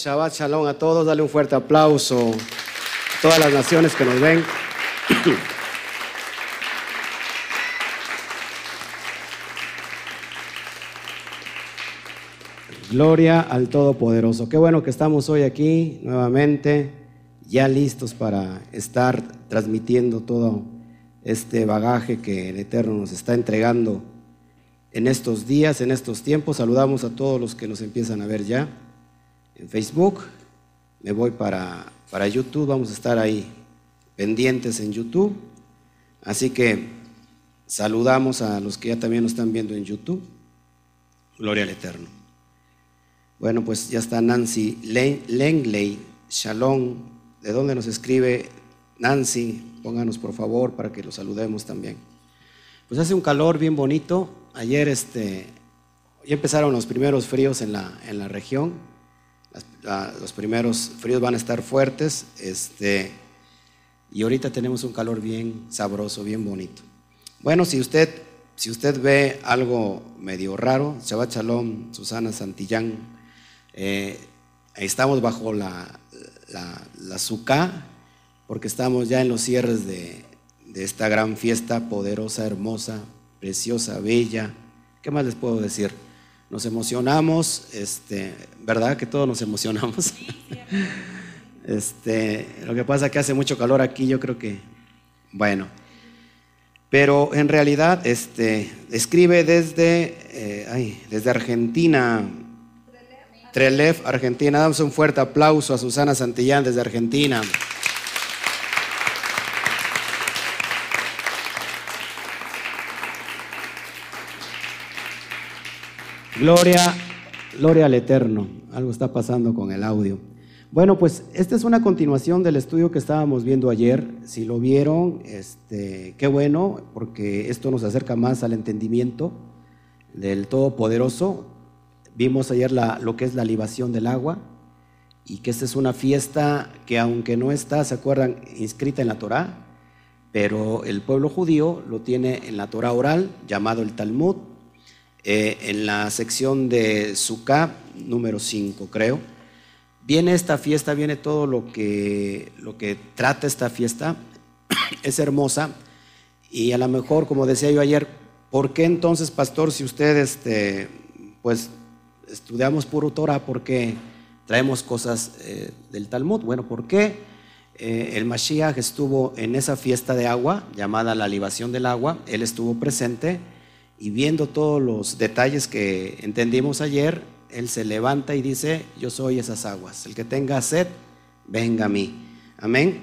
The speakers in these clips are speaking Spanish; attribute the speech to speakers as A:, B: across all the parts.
A: Shabbat Shalom a todos. Dale un fuerte aplauso a todas las naciones que nos ven. Gloria al Todopoderoso. Qué bueno que estamos hoy aquí nuevamente, ya listos para estar transmitiendo todo este bagaje que el Eterno nos está entregando en estos días, en estos tiempos. Saludamos a todos los que nos empiezan a ver ya en Facebook. Me voy para, para YouTube, vamos a estar ahí pendientes en YouTube. Así que saludamos a los que ya también nos están viendo en YouTube. Gloria al Eterno. Bueno, pues ya está Nancy Lengley, Shalom. ¿De dónde nos escribe Nancy? Pónganos por favor para que lo saludemos también. Pues hace un calor bien bonito. Ayer este, ya empezaron los primeros fríos en la, en la región. Los primeros fríos van a estar fuertes. Este, y ahorita tenemos un calor bien sabroso, bien bonito. Bueno, si usted, si usted ve algo medio raro, Shabbat Shalom, Susana Santillán, eh, estamos bajo la, la, la porque estamos ya en los cierres de, de esta gran fiesta poderosa, hermosa, preciosa, bella. ¿Qué más les puedo decir? Nos emocionamos, este, ¿verdad que todos nos emocionamos? este, lo que pasa es que hace mucho calor aquí, yo creo que, bueno. Pero en realidad, este, escribe desde, eh, desde Argentina, Trelef, Argentina. Damos un fuerte aplauso a Susana Santillán desde Argentina. Gloria, gloria al Eterno. Algo está pasando con el audio. Bueno, pues esta es una continuación del estudio que estábamos viendo ayer. Si lo vieron, este, qué bueno, porque esto nos acerca más al entendimiento del Todopoderoso. Vimos ayer lo que es la libación del agua y que esta es una fiesta que aunque no está, ¿se acuerdan?, inscrita en la Torá, pero el pueblo judío lo tiene en la Torá oral, llamado el Talmud, eh, en la sección de Sukkah, número 5, creo. Viene esta fiesta, viene todo lo que, lo que trata esta fiesta, es hermosa y a lo mejor, como decía yo ayer, ¿por qué entonces, pastor, si usted este, pues estudiamos puro Torah porque traemos cosas eh, del Talmud. Bueno, ¿por qué eh, el Mashiach estuvo en esa fiesta de agua llamada la libación del agua? Él estuvo presente y viendo todos los detalles que entendimos ayer, él se levanta y dice, yo soy esas aguas. El que tenga sed, venga a mí. Amén.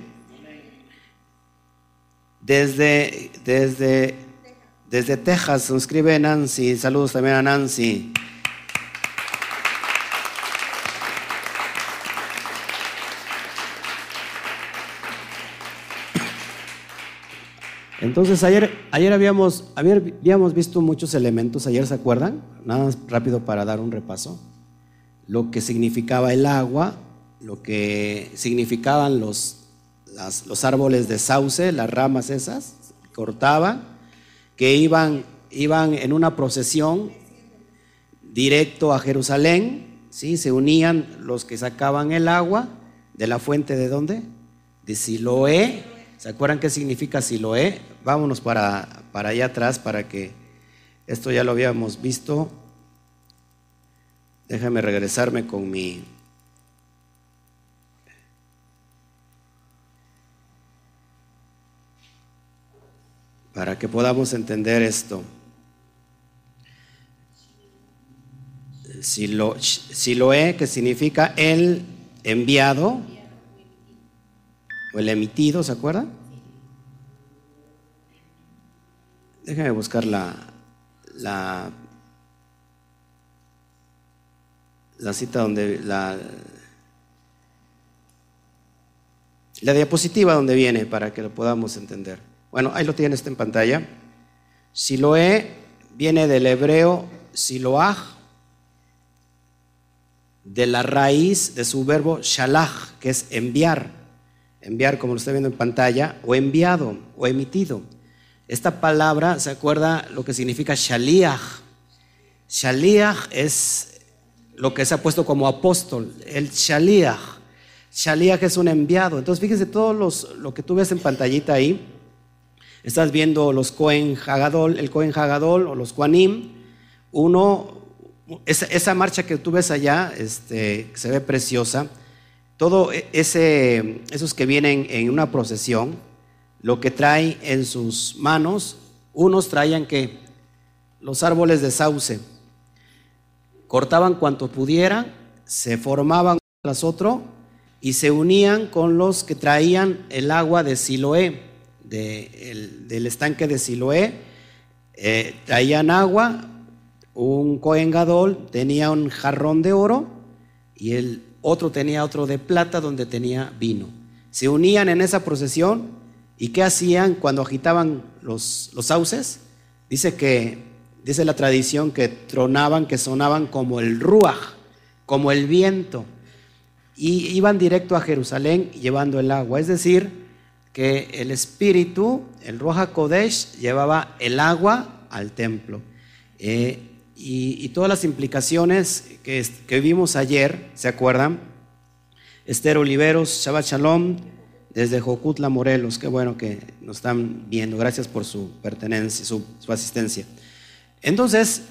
A: Desde, desde, desde Texas, nos escribe Nancy. Saludos también a Nancy. Entonces ayer, ayer habíamos, habíamos visto muchos elementos, ayer se acuerdan, nada más rápido para dar un repaso, lo que significaba el agua, lo que significaban los, los árboles de sauce, las ramas esas, cortaban, que iban, iban en una procesión directo a Jerusalén, ¿sí? se unían los que sacaban el agua de la fuente de dónde? De Siloé ¿Se acuerdan qué significa Siloé? Vámonos para, para allá atrás para que esto ya lo habíamos visto. Déjame regresarme con mi... Para que podamos entender esto. Siloé, que significa el enviado o el emitido, ¿se acuerdan? Déjame buscar la, la, la cita donde la, diapositiva donde viene para que lo podamos entender. Bueno, ahí lo tienes en pantalla. Siloé viene del hebreo siloaj, de la raíz de su verbo shalach, que es enviar enviar como lo está viendo en pantalla, o enviado o emitido. Esta palabra, ¿se acuerda lo que significa shaliach? Shaliach es lo que se ha puesto como apóstol, el shaliach. Shaliach es un enviado. Entonces, fíjense todo los, lo que tú ves en pantallita ahí. Estás viendo los Cohen Hagadol, el Cohen Hagadol o los Kuanim. Uno, esa, marcha que tú ves allá, este, se ve preciosa. Todo e, ese, esos que vienen en una procesión, lo que trae en sus manos, unos traían que los árboles de sauce, cortaban cuanto pudieran, se formaban tras otro y se unían con los que traían el agua de Siloé, del estanque de Siloé, eh, traían agua, un coengadol tenía un jarrón de oro y el otro tenía otro de plata donde tenía vino. Se unían en esa procesión y ¿qué hacían cuando agitaban los, los sauces? Dice que, dice la tradición que tronaban, que sonaban como el ruaj, como el viento, y iban directo a Jerusalén llevando el agua. Es decir, que el espíritu, el Ruach Kodesh, llevaba el agua al templo. Eh, y, todas las implicaciones que, que, vimos ayer, ¿se acuerdan? Esther Oliveros, Shabbat Shalom, desde Jocutla, Morelos. Qué bueno que nos están viendo. Gracias por su pertenencia, su, asistencia. Entonces,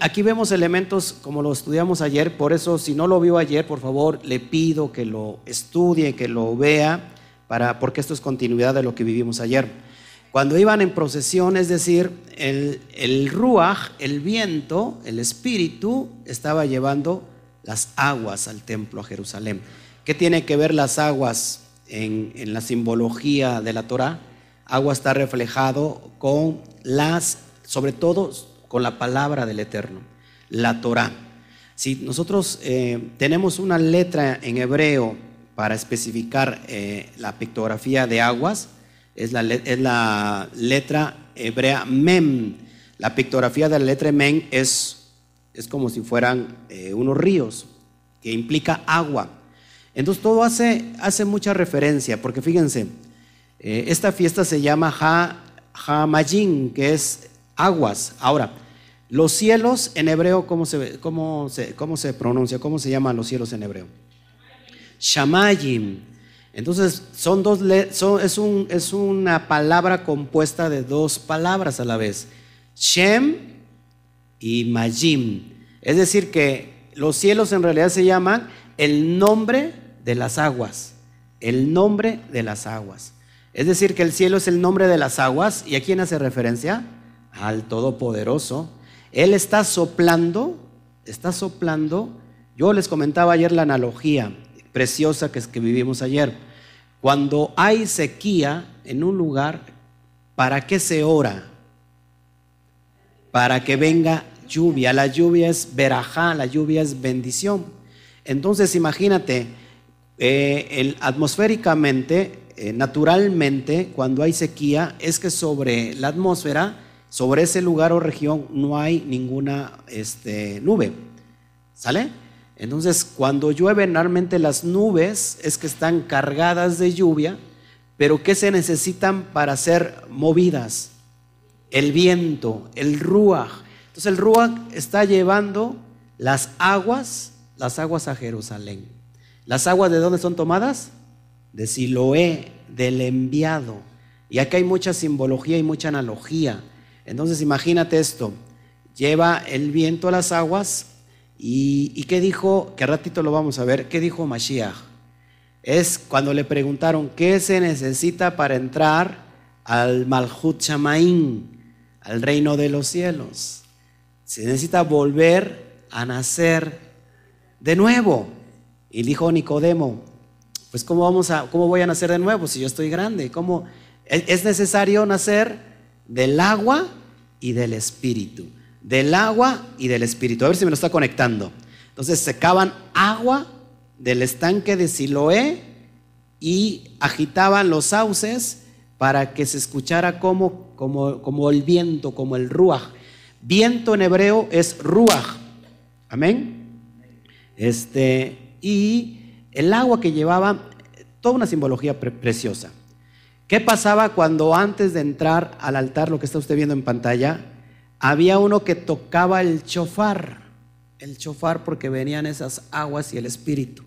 A: aquí vemos elementos como lo estudiamos ayer. Por eso, si no lo vio ayer, por favor, le pido que lo estudie, que lo vea, para, porque esto es continuidad de lo que vivimos ayer. Cuando iban en procesión, es decir, el, el ruaj, el viento, el espíritu, estaba llevando las aguas al templo a Jerusalén. ¿Qué tiene que ver las aguas en, la simbología de la Torah, agua está reflejado con las, sobre todo con la palabra del Eterno, la Torah. Si nosotros eh, tenemos una letra en hebreo para especificar eh, la pictografía de aguas, es la, letra hebrea mem. La pictografía de la letra mem es, es como si fueran eh, unos ríos, que implica agua. Entonces todo hace, hace mucha referencia, porque fíjense, eh, esta fiesta se llama ha, Hamajin, que es aguas. Ahora, los cielos en hebreo, ¿cómo se, cómo se, cómo se pronuncia? ¿Cómo se llaman los cielos en hebreo? Shamayim. Entonces, son dos, es, un, es una palabra compuesta de dos palabras a la vez. Shem y Majim. Es decir, que los cielos en realidad se llaman el nombre de las aguas, el nombre de las aguas. Es decir, que el cielo es el nombre de las aguas. ¿Y a quién hace referencia? Al Todopoderoso. Él está soplando, está soplando. Yo les comentaba ayer la analogía preciosa que, que vivimos ayer. Cuando hay sequía en un lugar, ¿para qué se ora? Para que venga lluvia. La lluvia es verajá, la lluvia es bendición. Entonces imagínate, eh, atmosféricamente, eh, naturalmente, cuando hay sequía, es que sobre la atmósfera, sobre ese lugar o región, no hay ninguna este, nube. ¿Sale? Entonces, cuando llueve, normalmente las nubes es que están cargadas de lluvia, pero ¿qué se necesitan para ser movidas? El viento, el ruaj. Entonces, el ruaj está llevando las aguas, las aguas a Jerusalén. ¿Las aguas de dónde son tomadas? De Siloé, del enviado. Y aquí hay mucha simbología y mucha analogía. Entonces imagínate esto, lleva el viento a las aguas y, ¿qué dijo? Que ratito lo vamos a ver, ¿qué dijo Mashiach? Es cuando le preguntaron, ¿qué se necesita para entrar al Malhut Shamaín, al reino de los cielos? Se necesita volver a nacer de nuevo. Y dijo Nicodemo, pues ¿cómo, vamos a, ¿cómo voy a nacer de nuevo si yo estoy grande? ¿Cómo? Es necesario nacer del agua y del espíritu. Del agua y del espíritu. A ver si me lo está conectando. Entonces secaban agua del estanque de Siloé y agitaban los sauces para que se escuchara como, como, como el viento, como el ruaj. Viento en hebreo es ruaj. Amén. Este, y el agua que llevaba, toda una simbología preciosa. ¿Qué pasaba cuando antes de entrar al altar, lo que está usted viendo en pantalla, había uno que tocaba el chofar? el chofar porque venían esas aguas y el espíritu.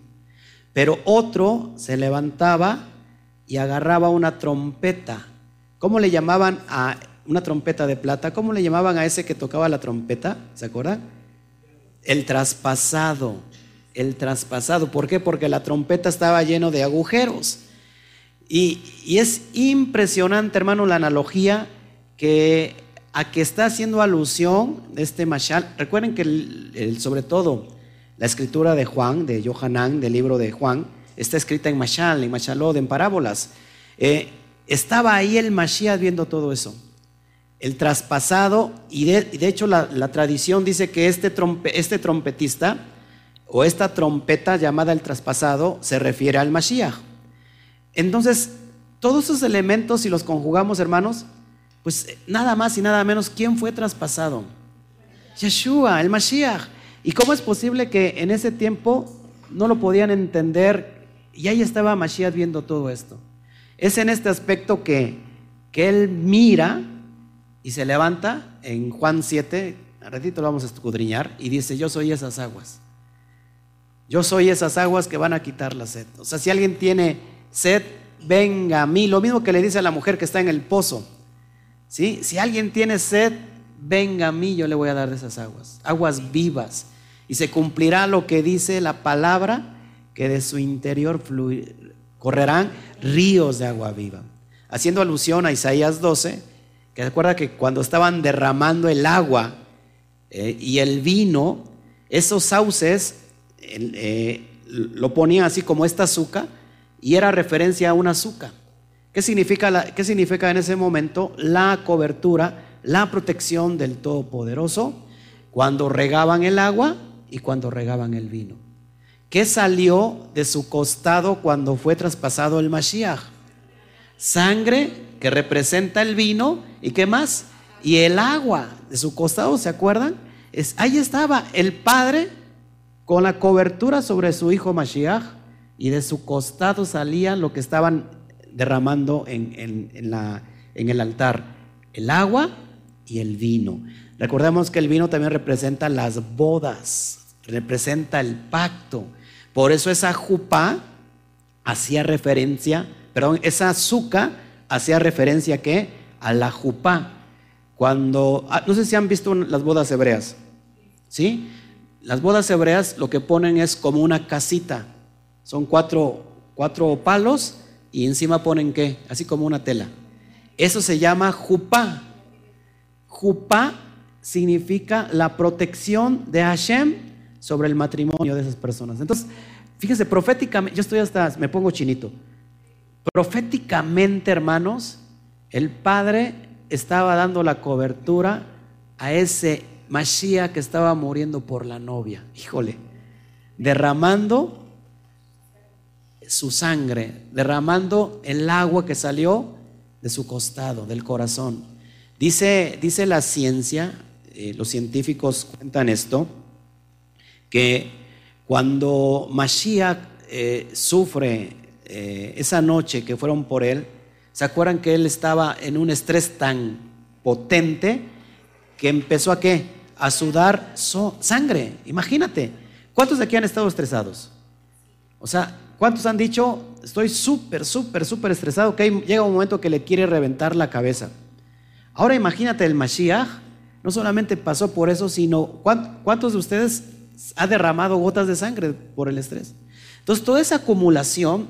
A: Pero otro se levantaba y agarraba una trompeta. ¿Cómo le llamaban a una trompeta de plata? ¿Cómo le llamaban a ese que tocaba la trompeta? ¿Se acuerdan? El traspasado. El traspasado. ¿Por qué? Porque la trompeta estaba lleno de agujeros. Y, es impresionante, hermano, la analogía que a que está haciendo alusión este Mashal. Recuerden que sobre todo la escritura de Juan, de Johanán, del libro de Juan, está escrita en Mashal, en Mashalod, en parábolas. Eh, estaba ahí el Mashiach viendo todo eso. El traspasado, y de, hecho la, tradición dice que este, este trompetista o esta trompeta llamada el traspasado se refiere al Mashiach. Entonces, todos esos elementos, si los conjugamos, hermanos, pues nada más y nada menos, ¿quién fue traspasado? Yeshua, el Mashiach. ¿Y cómo es posible que en ese tiempo no lo podían entender y ahí estaba Mashiach viendo todo esto? Es en este aspecto que, que él mira y se levanta en Juan 7, a ratito lo vamos a escudriñar, y dice, yo soy esas aguas. Yo soy esas aguas que van a quitar la sed. O sea, si alguien tiene sed, venga a mí. Lo mismo que le dice a la mujer que está en el pozo. ¿Sí? Si alguien tiene sed, venga a mí, yo le voy a dar de esas aguas. Aguas vivas y se cumplirá lo que dice la palabra, que de su interior correrán ríos de agua viva. Haciendo alusión a Isaías 12, que recuerda que cuando estaban derramando el agua eh, y el vino, esos sauces eh, lo ponían así como esta azúcar y era referencia a una azúcar. ¿Qué significa, ¿Qué significa en ese momento? La cobertura, la protección del Todopoderoso cuando regaban el agua y cuando regaban el vino. ¿Qué salió de su costado cuando fue traspasado el Mashiach? Sangre que representa el vino y qué más? Y el agua de su costado, ¿se acuerdan? Ahí estaba el Padre con la cobertura sobre su hijo Mashiach y de su costado salía lo que estaban derramando en, el altar, el agua y el vino. Recordemos que el vino también representa las bodas representa el pacto. Por eso esa jupa hacía referencia, perdón, esa azúcar hacía referencia a qué? A la jupa. Cuando, ah, no sé si han visto las bodas hebreas, ¿sí? Las bodas hebreas lo que ponen es como una casita. Son cuatro, cuatro palos y encima ponen qué? Así como una tela. Eso se llama jupa. Jupa significa la protección de Hashem sobre el matrimonio de esas personas. Entonces, fíjense, proféticamente, yo estoy hasta, me pongo chinito. Proféticamente, hermanos, el Padre estaba dando la cobertura a ese Mashiach que estaba muriendo por la novia. Híjole, derramando su sangre, derramando el agua que salió de su costado, del corazón. Dice, dice la ciencia, eh, los científicos cuentan esto, que cuando Mashiach eh, sufre eh, esa noche que fueron por él, ¿se acuerdan que él estaba en un estrés tan potente que empezó a qué? A sudar sangre. Imagínate, ¿cuántos de aquí han estado estresados? O sea, ¿cuántos han dicho, estoy súper, súper, súper estresado, que llega un momento que le quiere reventar la cabeza? Ahora imagínate el Mashiach, no solamente pasó por eso, sino ¿cuántos de ustedes ha derramado gotas de sangre por el estrés. Entonces, toda esa acumulación,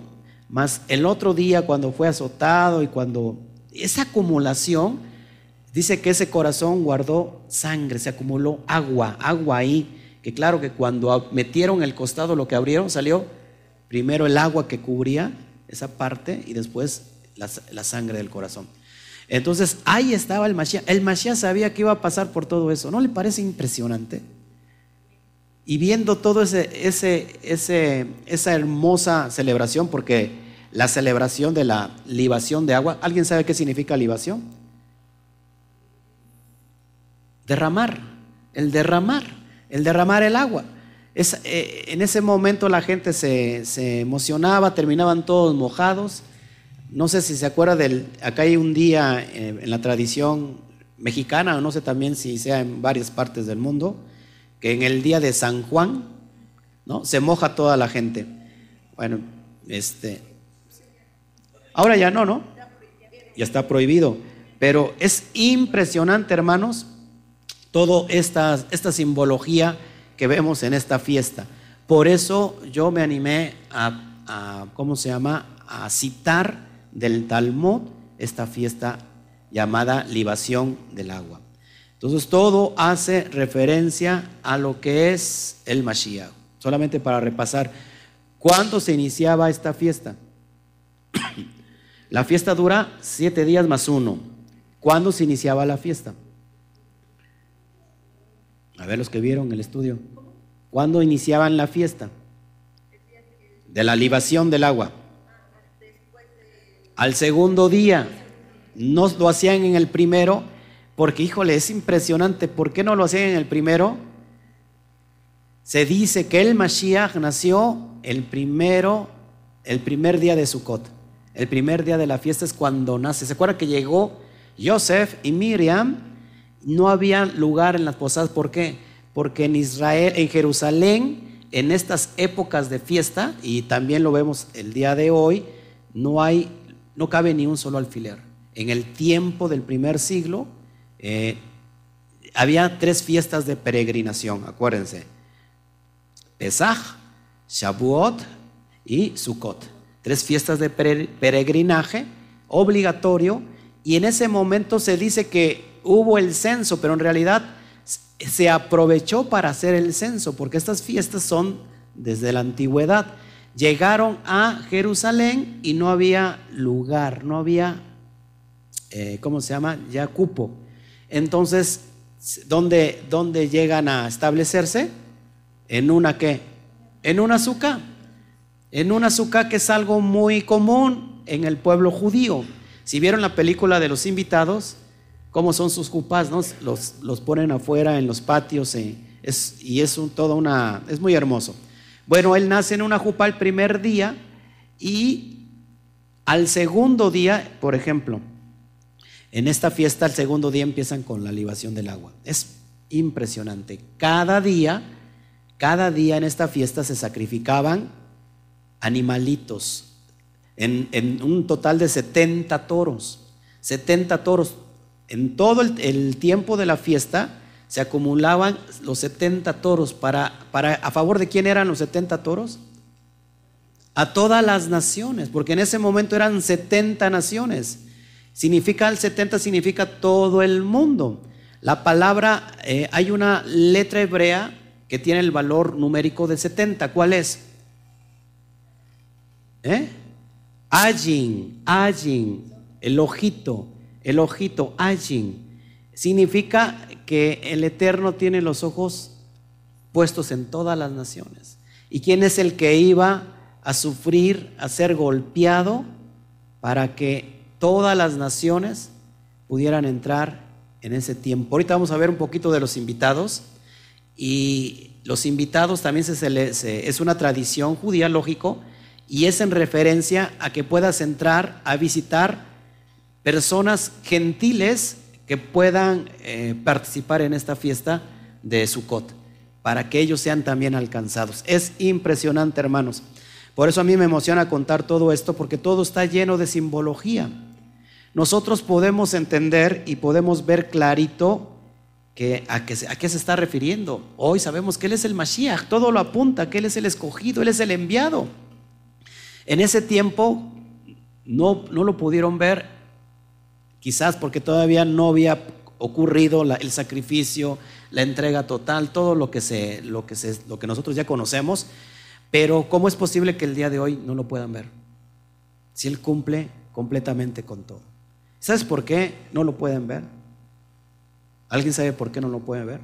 A: más el otro día cuando fue azotado y cuando esa acumulación, dice que ese corazón guardó sangre, se acumuló agua, agua ahí, que claro que cuando metieron el costado lo que abrieron salió primero el agua que cubría esa parte y después la, sangre del corazón. Entonces ahí estaba el Mashiach. El Mashiach sabía que iba a pasar por todo eso. ¿No le parece impresionante? Y viendo todo ese, ese, ese, esa hermosa celebración, porque la celebración de la libación de agua, ¿alguien sabe qué significa libación? Derramar, el derramar, el derramar el agua. Es, eh, en ese momento la gente se, se, emocionaba, terminaban todos mojados. No sé si se acuerda del, acá hay un día eh, en la tradición mexicana, no sé también si sea en varias partes del mundo, que en el día de San Juan, ¿no? Se moja toda la gente. Bueno, este. Ahora ya no, ¿no? Ya está prohibido. Pero es impresionante, hermanos, toda esta, esta simbología que vemos en esta fiesta. Por eso yo me animé a, ¿cómo se llama? A citar del Talmud esta fiesta llamada libación del agua. Entonces todo hace referencia a lo que es el Mashiach. Solamente para repasar, ¿cuándo se iniciaba esta fiesta? la fiesta dura siete días más uno. ¿Cuándo se iniciaba la fiesta? A ver los que vieron el estudio. ¿Cuándo iniciaban la fiesta? De la libación del agua. Al segundo día. No lo hacían en el primero, porque híjole, es impresionante. ¿Por qué no lo hacían en el primero? Se dice que el Mashiach nació el primero, el primer día de Sukkot. El primer día de la fiesta es cuando nace. ¿Se acuerda que llegó Joseph y Miriam? No había lugar en las posadas. ¿Por qué? Porque en Israel, en Jerusalén, en estas épocas de fiesta, y también lo vemos el día de hoy, no hay, no cabe ni un solo alfiler. En el tiempo del primer siglo, eh, había tres fiestas de peregrinación, acuérdense. Pesach, Shavuot y Sukkot. Tres fiestas de peregrinaje obligatorio y en ese momento se dice que hubo el censo, pero en realidad se aprovechó para hacer el censo, porque estas fiestas son desde la antigüedad. Llegaron a Jerusalén y no había lugar, no había, eh, ¿cómo se llama? Ya cupo. Entonces, ¿dónde, ¿dónde llegan a establecerse? En una qué? En una azúcar. En una azúcar que es algo muy común en el pueblo judío. Si vieron la película de los invitados, cómo son sus cupas, ¿no? los, ponen afuera en los patios eh, y es toda una, es muy hermoso. Bueno, él nace en una jupa el primer día y al segundo día, por ejemplo, en esta fiesta al segundo día empiezan con la libación del agua. Es impresionante. Cada día, cada día en esta fiesta se sacrificaban animalitos, en, un total de 70 toros. 70 toros. En todo el, tiempo de la fiesta se acumulaban los 70 toros. Para, para, ¿A favor de quién eran los 70 toros? A todas las naciones, porque en ese momento eran 70 naciones. Significa el 70, significa todo el mundo. La palabra, eh, hay una letra hebrea que tiene el valor numérico de 70. ¿Cuál es? ¿Eh? Ajin, Ajin, el ojito, el ojito, Ajin. Significa que el Eterno tiene los ojos puestos en todas las naciones. ¿Y quién es el que iba a sufrir, a ser golpeado para que todas las naciones pudieran entrar en ese tiempo? Ahorita vamos a ver un poquito de los invitados. Y los invitados también es una tradición judía, lógico, y es en referencia a que puedas entrar a visitar personas gentiles que puedan eh, participar en esta fiesta de Sukkot, para que ellos sean también alcanzados. Es impresionante, hermanos. Por eso a mí me emociona contar todo esto, porque todo está lleno de simbología. Nosotros podemos entender y podemos ver clarito que a, qué, se está refiriendo. Hoy sabemos que Él es el Mashiach, todo lo apunta, que Él es el escogido, Él es el enviado. En ese tiempo no, no lo pudieron ver, quizás porque todavía no había ocurrido el sacrificio, la entrega total, todo lo que, se, lo, que se, lo que nosotros ya conocemos, pero ¿cómo es posible que el día de hoy no lo puedan ver? Si Él cumple completamente con todo. ¿Sabes por qué no lo pueden ver? ¿Alguien sabe por qué no lo pueden ver?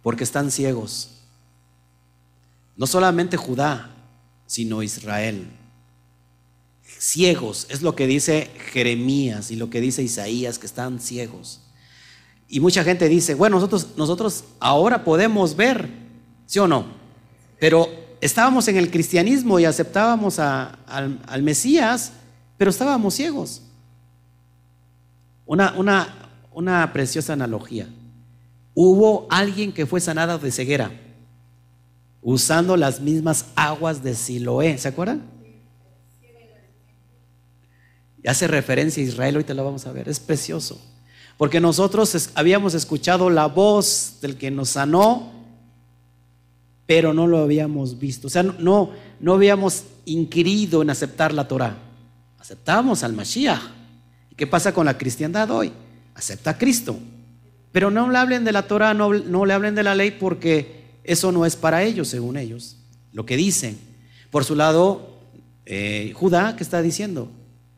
A: Porque están ciegos. No solamente Judá, sino Israel. Ciegos, es lo que dice Jeremías y lo que dice Isaías, que están ciegos. Y mucha gente dice, bueno, nosotros, nosotros ahora podemos ver, ¿sí o no? Pero estábamos en el cristianismo y aceptábamos al, al, Mesías, pero estábamos ciegos. Una, una,
B: una preciosa analogía. Hubo alguien que fue sanada de ceguera usando las mismas aguas de Siloé. ¿Se acuerdan? Y hace referencia a Israel, ahorita lo vamos a ver, es precioso. Porque nosotros habíamos escuchado la voz del que nos sanó, pero no lo habíamos visto. O sea, no, no habíamos inquirido en aceptar la Torah. Aceptamos al Mashiach. ¿Y qué pasa con la cristiandad hoy? Acepta a Cristo. Pero no le hablen de la Torah, no, no le hablen de la ley porque eso no es para ellos, según ellos. Lo que dicen. Por su lado, eh, Judá, ¿qué está diciendo?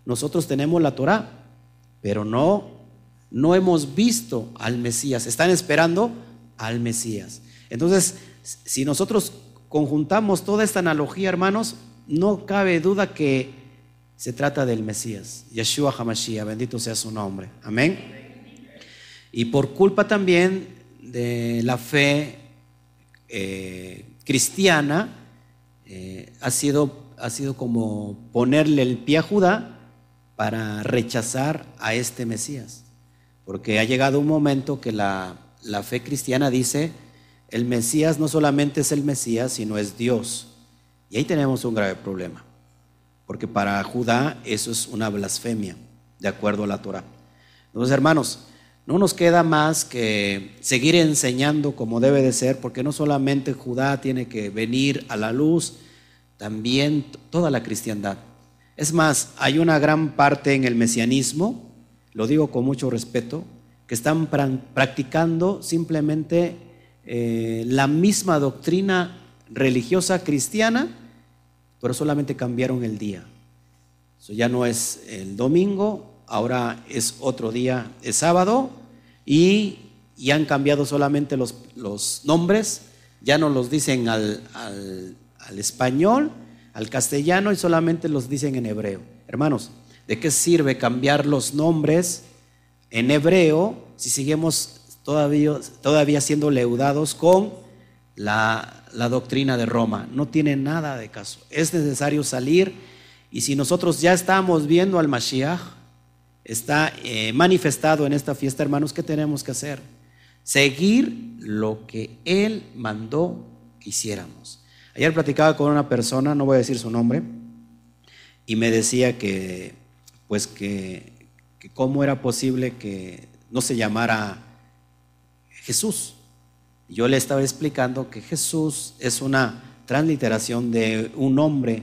B: Nosotros tenemos la Torah, pero no no hemos visto al Mesías, están esperando al Mesías. Entonces, si nosotros conjuntamos toda esta analogía, hermanos, no cabe duda que se trata del Mesías, Yeshua HaMashiach, bendito sea su nombre. Amén. Y por culpa también de la fe eh, cristiana, eh, ha, sido, ha sido como ponerle el pie a Judá para rechazar a este Mesías. Porque ha llegado un momento que la, fe cristiana dice, el Mesías no solamente es el Mesías, sino es Dios. Y ahí tenemos un grave problema. Porque para Judá eso es una blasfemia, de acuerdo a la Torah. Entonces, hermanos, no nos queda más que seguir enseñando como debe de ser, porque no solamente Judá tiene que venir a la luz, también toda la cristiandad. Es más, hay una gran parte en el mesianismo lo digo con mucho respeto, que están practicando simplemente eh, la misma doctrina religiosa cristiana, pero solamente cambiaron el día. Eso ya no es el domingo, ahora es otro día, es sábado, y, han cambiado solamente los, los, nombres, ya no los dicen al, al español, al castellano, y solamente los dicen en hebreo. Hermanos, ¿De qué sirve cambiar los nombres en hebreo si seguimos todavía, todavía siendo leudados con la, doctrina de Roma? No tiene nada de caso. Es necesario salir y si nosotros ya estamos viendo al Mashiach, está eh, manifestado en esta fiesta, hermanos, ¿qué tenemos que hacer? Seguir lo que Él mandó que hiciéramos. Ayer platicaba con una persona, no voy a decir su nombre, y me decía que pues que, cómo era posible que no se llamara Jesús. Yo le estaba explicando que Jesús es una transliteración de un nombre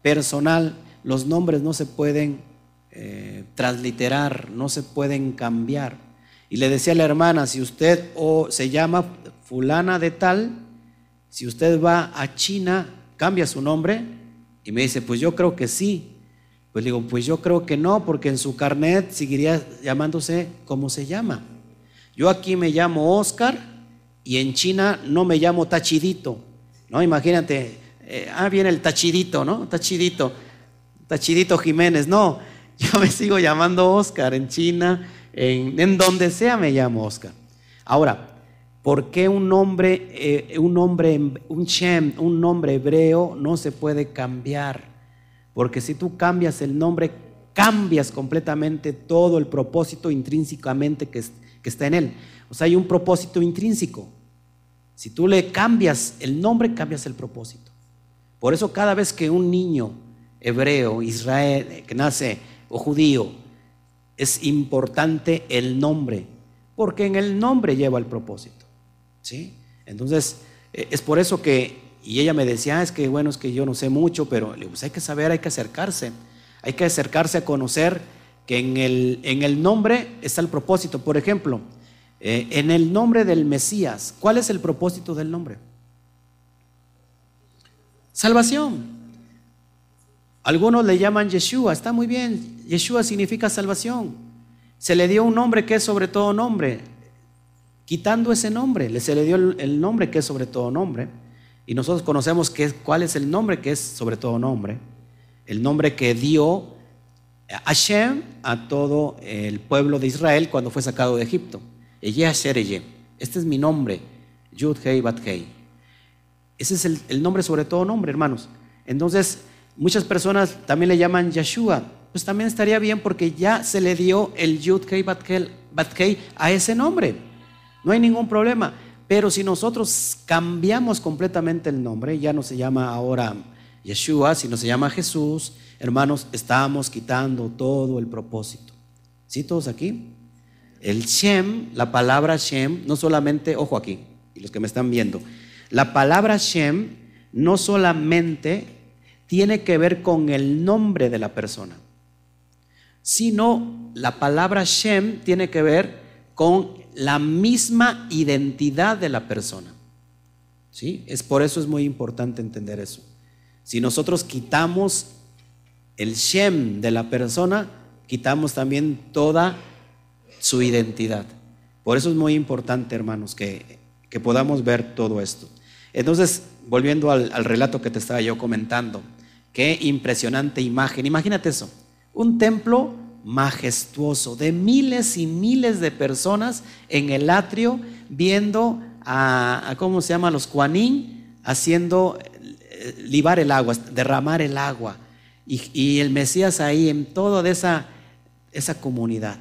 B: personal. Los nombres no se pueden eh, transliterar, no se pueden cambiar. Y le decía a la hermana, si usted o se llama fulana de tal, si usted va a China, cambia su nombre. Y me dice, pues yo creo que sí. Pues digo, pues yo creo que no, porque en su carnet seguiría llamándose como se llama. Yo aquí me llamo Oscar y en China no me llamo Tachidito. ¿no? Imagínate, eh, ah, viene el Tachidito, ¿no? Tachidito, Tachidito Jiménez. No, yo me sigo llamando Oscar en China, en, en donde sea me llamo Oscar. Ahora, ¿por qué un nombre, eh, un nombre, un Shem, un nombre hebreo no se puede cambiar? Porque si tú cambias el nombre, cambias completamente todo el propósito intrínsecamente que, está en él. O sea, hay un propósito intrínseco. Si tú le cambias el nombre, cambias el propósito. Por eso cada vez que un niño hebreo, israel, que nace o judío, es importante el nombre, porque en el nombre lleva el propósito. ¿Sí? Entonces, eh, es por eso que y ella me decía, ah, es que bueno, es que yo no sé mucho, pero pues hay que saber, hay que acercarse. Hay que acercarse a conocer que en el, en el nombre está el propósito. Por ejemplo, eh, en el nombre del Mesías, ¿cuál es el propósito del nombre? Salvación. Algunos le llaman Yeshua, está muy bien. Yeshua significa salvación. Se le dio un nombre que es sobre todo nombre. Quitando ese nombre, se le dio el nombre que es sobre todo nombre. Y nosotros conocemos cuál es el nombre que es sobre todo nombre. El nombre que dio Hashem a todo el pueblo de Israel cuando fue sacado de Egipto. Este es mi nombre, Yud Hei Bat Hei. Ese es el, nombre sobre todo nombre, hermanos. Entonces, muchas personas también le llaman Yeshua. Pues también estaría bien porque ya se le dio el Yud Hei Bat Batkei a ese nombre. No hay ningún problema. Pero si nosotros cambiamos completamente el nombre, ya no se llama ahora Yeshua, sino se llama Jesús, hermanos, estamos quitando todo el propósito. ¿Sí todos aquí? El Shem, la palabra Shem, no solamente, ojo aquí, y los que me están viendo, la palabra Shem no solamente tiene que ver con el nombre de la persona, sino la palabra Shem tiene que ver con la misma identidad de la persona. ¿Sí? Es por eso es muy importante entender eso. Si nosotros quitamos el Shem de la persona, quitamos también toda su identidad. Por eso es muy importante, hermanos, que, podamos ver todo esto. Entonces, volviendo al, al relato que te estaba yo comentando, qué impresionante imagen. Imagínate eso, un templo majestuoso de miles y miles de personas en el atrio viendo a, ¿cómo se llama? Los cuanín haciendo eh, libar el agua, derramar el agua. Y, el Mesías ahí en toda esa, esa comunidad.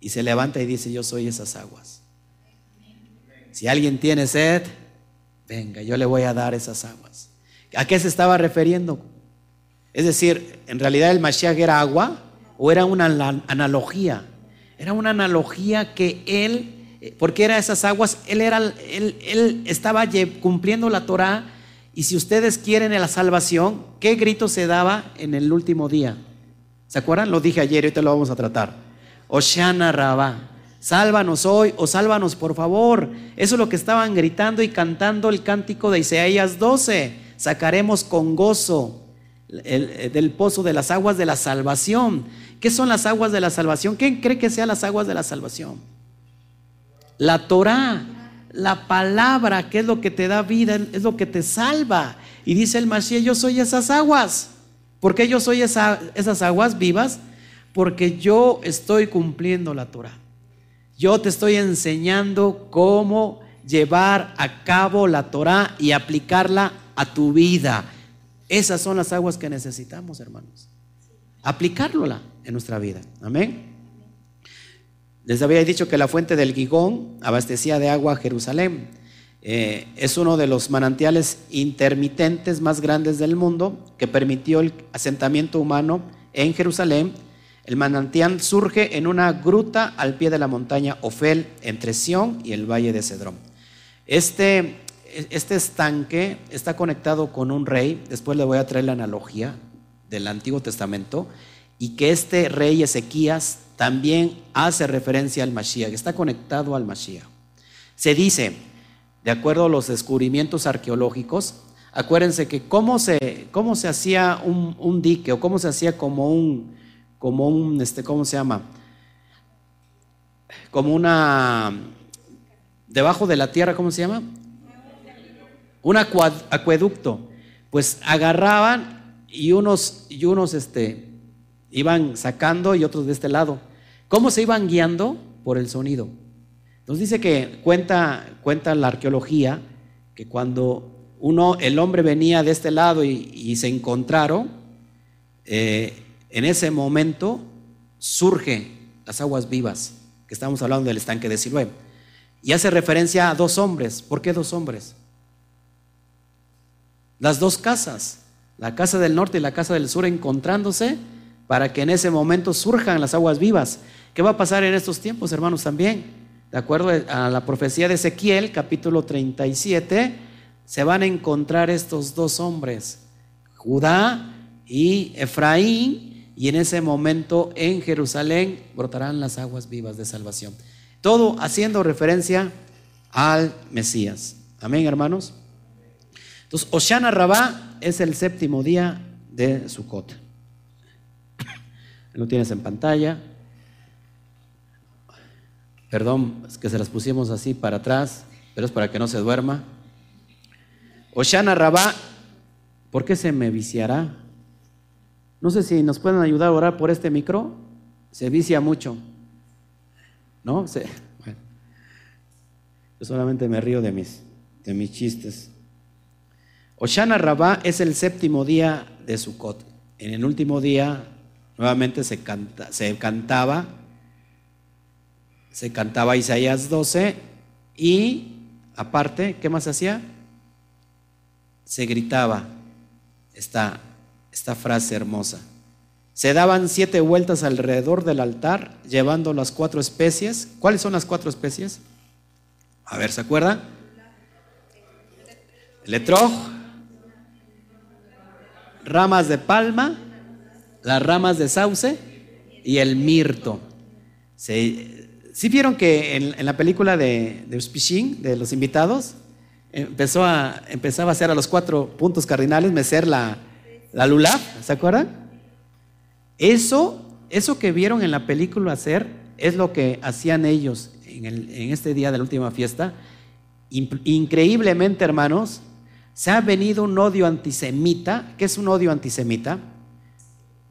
B: Y se levanta y dice, yo soy esas aguas. Si alguien tiene sed, venga, yo le voy a dar esas aguas. ¿A qué se estaba refiriendo? Es decir, en realidad el Mashiach era agua o era una analogía. Era una analogía que él, porque era esas aguas, él, era, él, él estaba cumpliendo la Torah y si ustedes quieren la salvación, ¿qué grito se daba en el último día? ¿Se acuerdan? Lo dije ayer ahorita lo vamos a tratar. Oshana Rabá, sálvanos hoy o sálvanos por favor. Eso es lo que estaban gritando y cantando el cántico de Isaías 12. Sacaremos con gozo del pozo de las aguas de la salvación. ¿Qué son las aguas de la salvación? ¿Quién cree que sean las aguas de la salvación? La Torah la palabra, que es lo que te da vida, es lo que te salva. Y dice el Mashiach, yo soy esas aguas. ¿Por qué yo soy esas aguas vivas? Porque yo estoy cumpliendo la Torah. Yo te estoy enseñando cómo llevar a cabo la Torah y aplicarla a tu vida. Esas son las aguas que necesitamos, hermanos. Aplicárlola en nuestra vida. Amén. Les había dicho que la fuente del Gigón abastecía de agua a Jerusalén. Eh, es uno de los manantiales intermitentes más grandes del mundo que permitió el asentamiento humano en Jerusalén. El manantial surge en una gruta al pie de la montaña Ofel, entre Sión y el valle de Cedrón. Este, este estanque está conectado con un rey, después le voy a traer la analogía del Antiguo Testamento, y que este rey Ezequías también hace referencia al Mashiach, está conectado al Mashiach. Se dice, de acuerdo a los descubrimientos arqueológicos, acuérdense que cómo se, cómo se hacía un, dique o cómo se hacía como un, como un, este, ¿cómo se llama? Como una, debajo de la tierra, ¿cómo se llama? Un acueducto. Pues agarraban y unos, y unos, este, iban sacando y otros de este lado. ¿Cómo se iban guiando? Por el sonido. Entonces dice que cuenta, cuenta la arqueología que cuando uno, el hombre venía de este lado y, se encontraron, eh, en ese momento surge las aguas vivas, que estamos hablando del estanque de Siloé. Y hace referencia a dos hombres. ¿Por qué dos hombres? Las dos casas, la casa del norte y la casa del sur encontrándose para que en ese momento surjan las aguas vivas. ¿Qué va a pasar en estos tiempos, hermanos, también? De acuerdo a la profecía de Ezequiel, capítulo 37, se van a encontrar estos dos hombres, Judá y Efraín, y en ese momento en Jerusalén brotarán las aguas vivas de salvación. Todo haciendo referencia al Mesías. Amén, hermanos. Entonces, Oshana Rabá es el séptimo día de Sukkot. Lo tienes en pantalla. Perdón, es que se las pusimos así para atrás, pero es para que no se duerma. Oshana Rabá, ¿por qué se me viciará? No sé si nos pueden ayudar a orar por este micro. Se vicia mucho. ¿No? Yo solamente me río de mis, de mis chistes. Oshana Rabá es el séptimo día de Sukkot. En el último día nuevamente se, canta, se cantaba se cantaba Isaías 12 y aparte, ¿qué más hacía? Se gritaba esta, esta frase hermosa. Se daban siete vueltas alrededor del altar llevando las cuatro especies. ¿Cuáles son las cuatro especies? A ver, ¿se acuerdan? Letroj, ramas de palma, las ramas de sauce y el mirto. ¿Sí vieron que en, la película de, de de los invitados, empezó a, empezaba a hacer a los cuatro puntos cardinales, mecer la, la lulab, ¿se acuerdan? Eso, eso que vieron en la película hacer es lo que hacían ellos en, en este día de la última fiesta. Increíblemente, hermanos, se ha venido un odio antisemita. ¿Qué es un odio antisemita?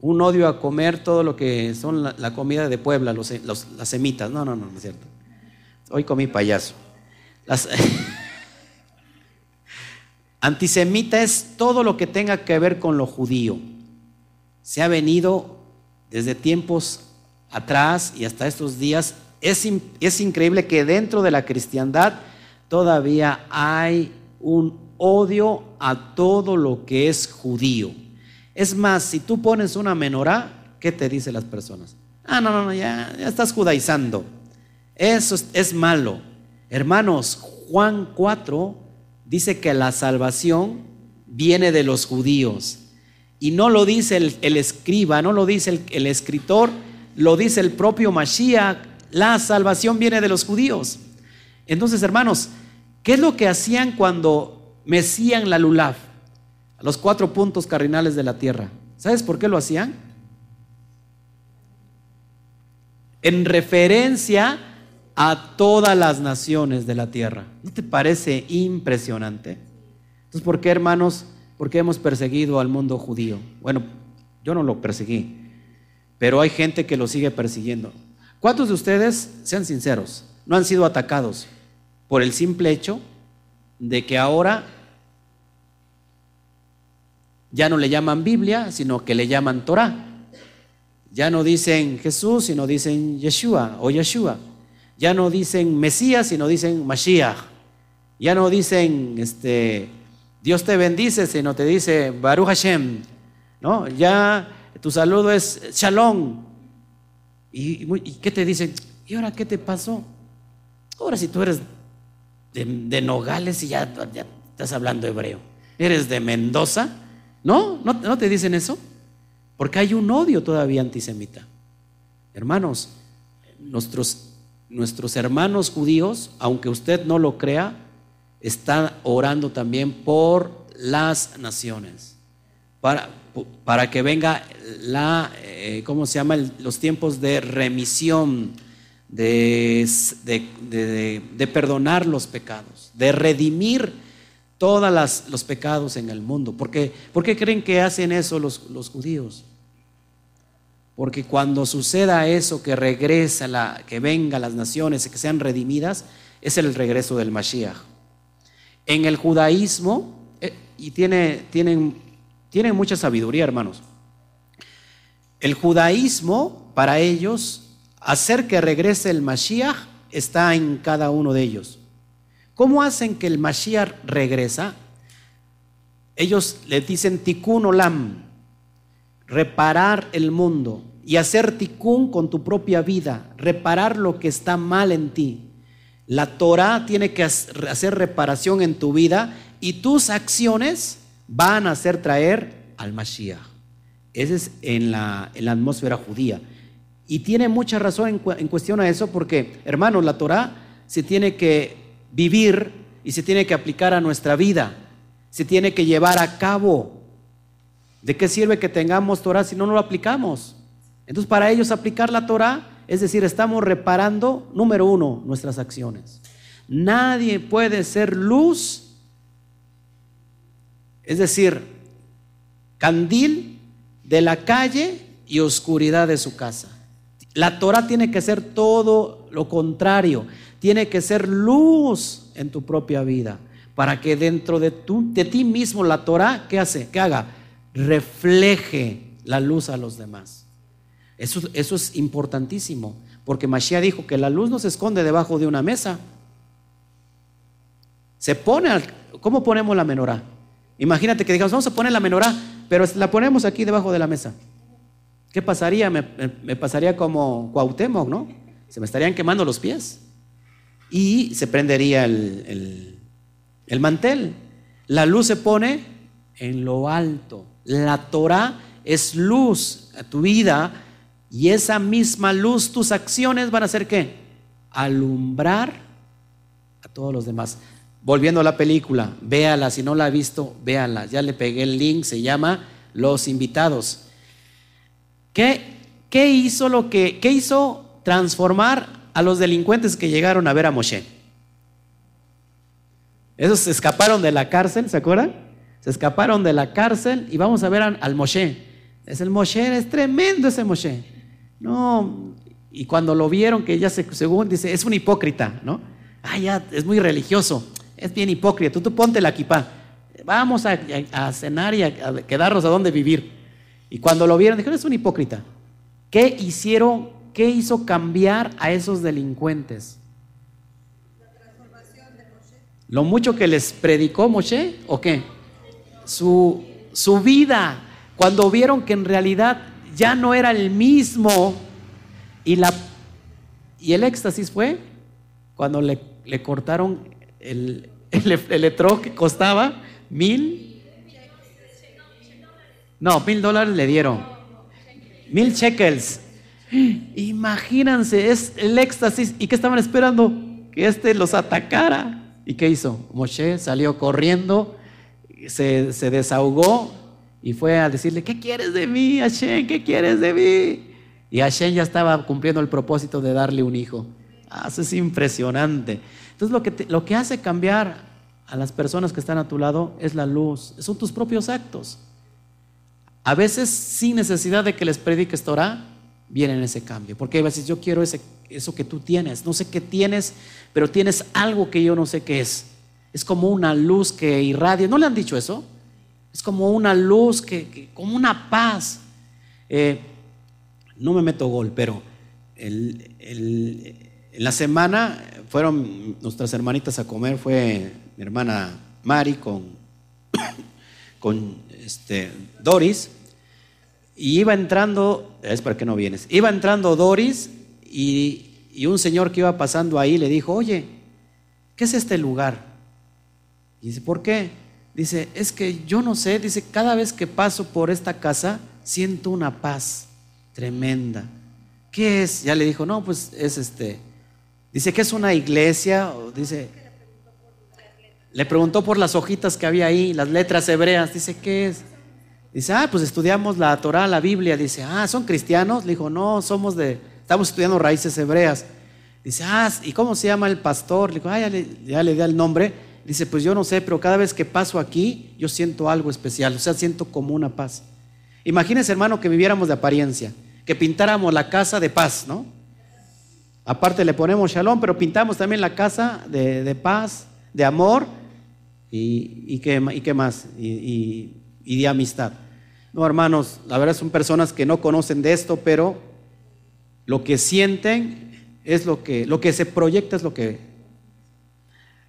B: Un odio a comer todo lo que son la, comida de Puebla, los, las semitas. No, no, no, no es cierto. Hoy comí payaso. Antisemita es todo lo que tenga que ver con lo judío. Se ha venido desde tiempos atrás y hasta estos días. Es, es increíble que dentro de la cristiandad todavía hay un odio a todo lo que es judío. Es más, si tú pones una menorá, ¿qué te dicen las personas? Ah, no, no, no, ya, ya estás judaizando. Eso es, malo. Hermanos, Juan 4 dice que la salvación viene de los judíos. Y no lo dice el, escriba, no lo dice el, el, escritor, lo dice el propio Mashiach. La salvación viene de los judíos. Entonces, hermanos, ¿qué es lo que hacían cuando mecían la lulaf, los cuatro puntos cardinales de la tierra. ¿Sabes por qué lo hacían? En referencia a todas las naciones de la tierra. ¿No te parece impresionante? Entonces, ¿por qué, hermanos? ¿Por qué hemos perseguido al mundo judío? Bueno, yo no lo perseguí, pero hay gente que lo sigue persiguiendo. ¿Cuántos de ustedes, sean sinceros, no han sido atacados por el simple hecho de que ahora ya no le llaman Biblia, sino que le llaman Torah. Ya no dicen Jesús, sino dicen Yeshua o Yeshua. Ya no dicen Mesías, sino dicen Mashiach. Ya no dicen este, Dios te bendice, sino te dice Baruch Hashem. ¿no? Ya tu saludo es Shalom. ¿Y, qué te dicen? ¿Y ahora qué te pasó? Ahora si tú eres de, Nogales y ya, estás hablando hebreo. ¿Eres de Mendoza? ¿No? ¿No? te dicen eso? Porque hay un odio todavía antisemita. Hermanos, nuestros, nuestros hermanos judíos, aunque usted no lo crea, están orando también por las naciones. Para, para que venga la, eh, ¿cómo se llama? los tiempos de remisión de, perdonar los pecados, de redimir todos los pecados en el mundo. ¿Por qué, creen que hacen eso los, los, judíos? Porque cuando suceda eso, que regresa, la, que venga las naciones, que sean redimidas, es el regreso del Mashiach. En el judaísmo, eh, y tiene, tienen, tienen mucha sabiduría, hermanos. El judaísmo, para ellos, hacer que regrese el Mashiach está en cada uno de ellos. ¿Cómo hacen que el Mashiach regresa? Ellos le dicen tikkun olam, reparar el mundo y hacer tikkun con tu propia vida, reparar lo que está mal en ti. La Torah tiene que hacer reparación en tu vida y tus acciones van a hacer traer al Mashiach. Ese es en la, en la atmósfera judía. Y tiene mucha razón en, cuestión a eso porque, hermanos, la Torah se tiene que vivir y se tiene que aplicar a nuestra vida, se tiene que llevar a cabo. ¿De qué sirve que tengamos Torah si no lo aplicamos? Entonces, para ellos aplicar la Torah, es decir, estamos reparando, número uno, nuestras acciones. Nadie puede ser luz, es decir, candil de la calle y oscuridad de su casa. La Torah tiene que ser todo lo contrario. Tiene que ser luz en tu propia vida. Para que dentro de, de ti mismo la Torah, ¿qué hace? ¿Qué haga? Refleje la luz a los demás. Eso, eso es importantísimo, porque Mashiach dijo que la luz no se esconde debajo de una mesa. Se pone, al, ¿cómo ponemos la menorá? Imagínate que digamos, vamos a poner la menorá, pero la ponemos aquí debajo de la mesa. ¿Qué pasaría? Me, pasaría como Cuauhtémoc, ¿no? Se me estarían quemando los pies. Y se prendería el, el mantel. La luz se pone en lo alto. La Torah es luz a tu vida y esa misma luz, tus acciones van a ser qué? Alumbrar a todos los demás. Volviendo a la película, véala, si no la ha visto, véala. Ya le pegué el link, se llama Los Invitados. ¿Qué, hizo transformar a los delincuentes que llegaron a ver a Moshe? Esos se escaparon de la cárcel, ¿se acuerdan? Se escaparon de la cárcel y vamos a ver al Moshe. Es el Moshe, es tremendo ese Moshe. No, y cuando lo vieron, que ya se, según dice, es un hipócrita, ¿no? Ah, ya, es muy religioso, es bien hipócrita. Tú, tú ponte la equipa. Vamos a, cenar y a, quedarnos a dónde vivir. Y cuando lo vieron, dijeron, es un hipócrita. ¿Qué hicieron? ¿Qué hizo cambiar a esos delincuentes? ¿Lo mucho que les predicó Moshe o qué? Su, su vida. Cuando vieron que en realidad ya no era el mismo. Y, la, y el éxtasis fue cuando le, cortaron el, el, que costaba mil. No, mil dólares le dieron. Mil shekels. Imagínense, es el éxtasis. ¿Y qué estaban esperando? Que este los atacara. ¿Y qué hizo? Moshe salió corriendo, se, se desahogó y fue a decirle, ¿qué quieres de mí, Hashem? ¿Qué quieres de mí? Y Hashem ya estaba cumpliendo el propósito de darle un hijo. Ah, eso es impresionante. Entonces lo que, lo que hace cambiar a las personas que están a tu lado es la luz, son tus propios actos. A veces sin necesidad de que les prediques Torah, vienen ese cambio. Porque a veces yo quiero ese, eso que tú tienes. No sé qué tienes, pero tienes algo que yo no sé qué es. Es como una luz que irradia. ¿No le han dicho eso? Es como una luz, que, como una paz. Eh, no me meto gol, pero en la semana fueron nuestras hermanitas a comer, fue mi hermana Mari con, con este, Doris, y iba entrando, es para que no vienes, iba entrando Doris y, y un señor que iba pasando ahí le dijo, oye, ¿qué es este lugar? Y dice, ¿por qué? Dice, es que yo no sé, dice, cada vez que paso por esta casa siento una paz tremenda. ¿Qué es? Ya le dijo, no, pues es este. Dice que es una iglesia, dice, le preguntó por las hojitas que había ahí, las letras hebreas, dice, ¿qué es? Dice, ah, pues estudiamos la Torah, la Biblia. Dice, ah, ¿son cristianos? Le dijo, no, somos de, estamos estudiando raíces hebreas. Dice, ah, ¿y cómo se llama el pastor? Le dijo, ah, ya le, ya di el nombre. Dice, pues yo no sé, pero cada vez que paso aquí, yo siento algo especial, o sea, siento como una paz. Imagínense, hermano, que viviéramos de apariencia, que pintáramos la casa de paz, ¿no? Aparte le ponemos shalom, pero pintamos también la casa de, paz, de amor y, y, qué, más, y, y de amistad. No, hermanos, la verdad son personas que no conocen de esto, pero lo que sienten es lo que, lo que se proyecta es lo que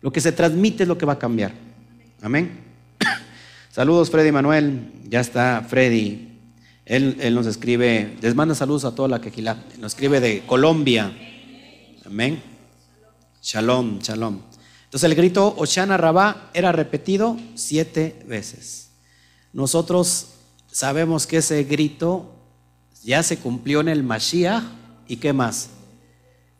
B: lo que se transmite es lo que va a cambiar. Amén. Saludos, Freddy Manuel. Ya está Freddy. Él, nos escribe, les manda saludos a toda la quequila. Nos escribe de Colombia. Amén. Shalom, shalom. Entonces el grito Oshana Rabá era repetido siete veces. Nosotros sabemos que ese grito ya se cumplió en el Mashiach y qué más.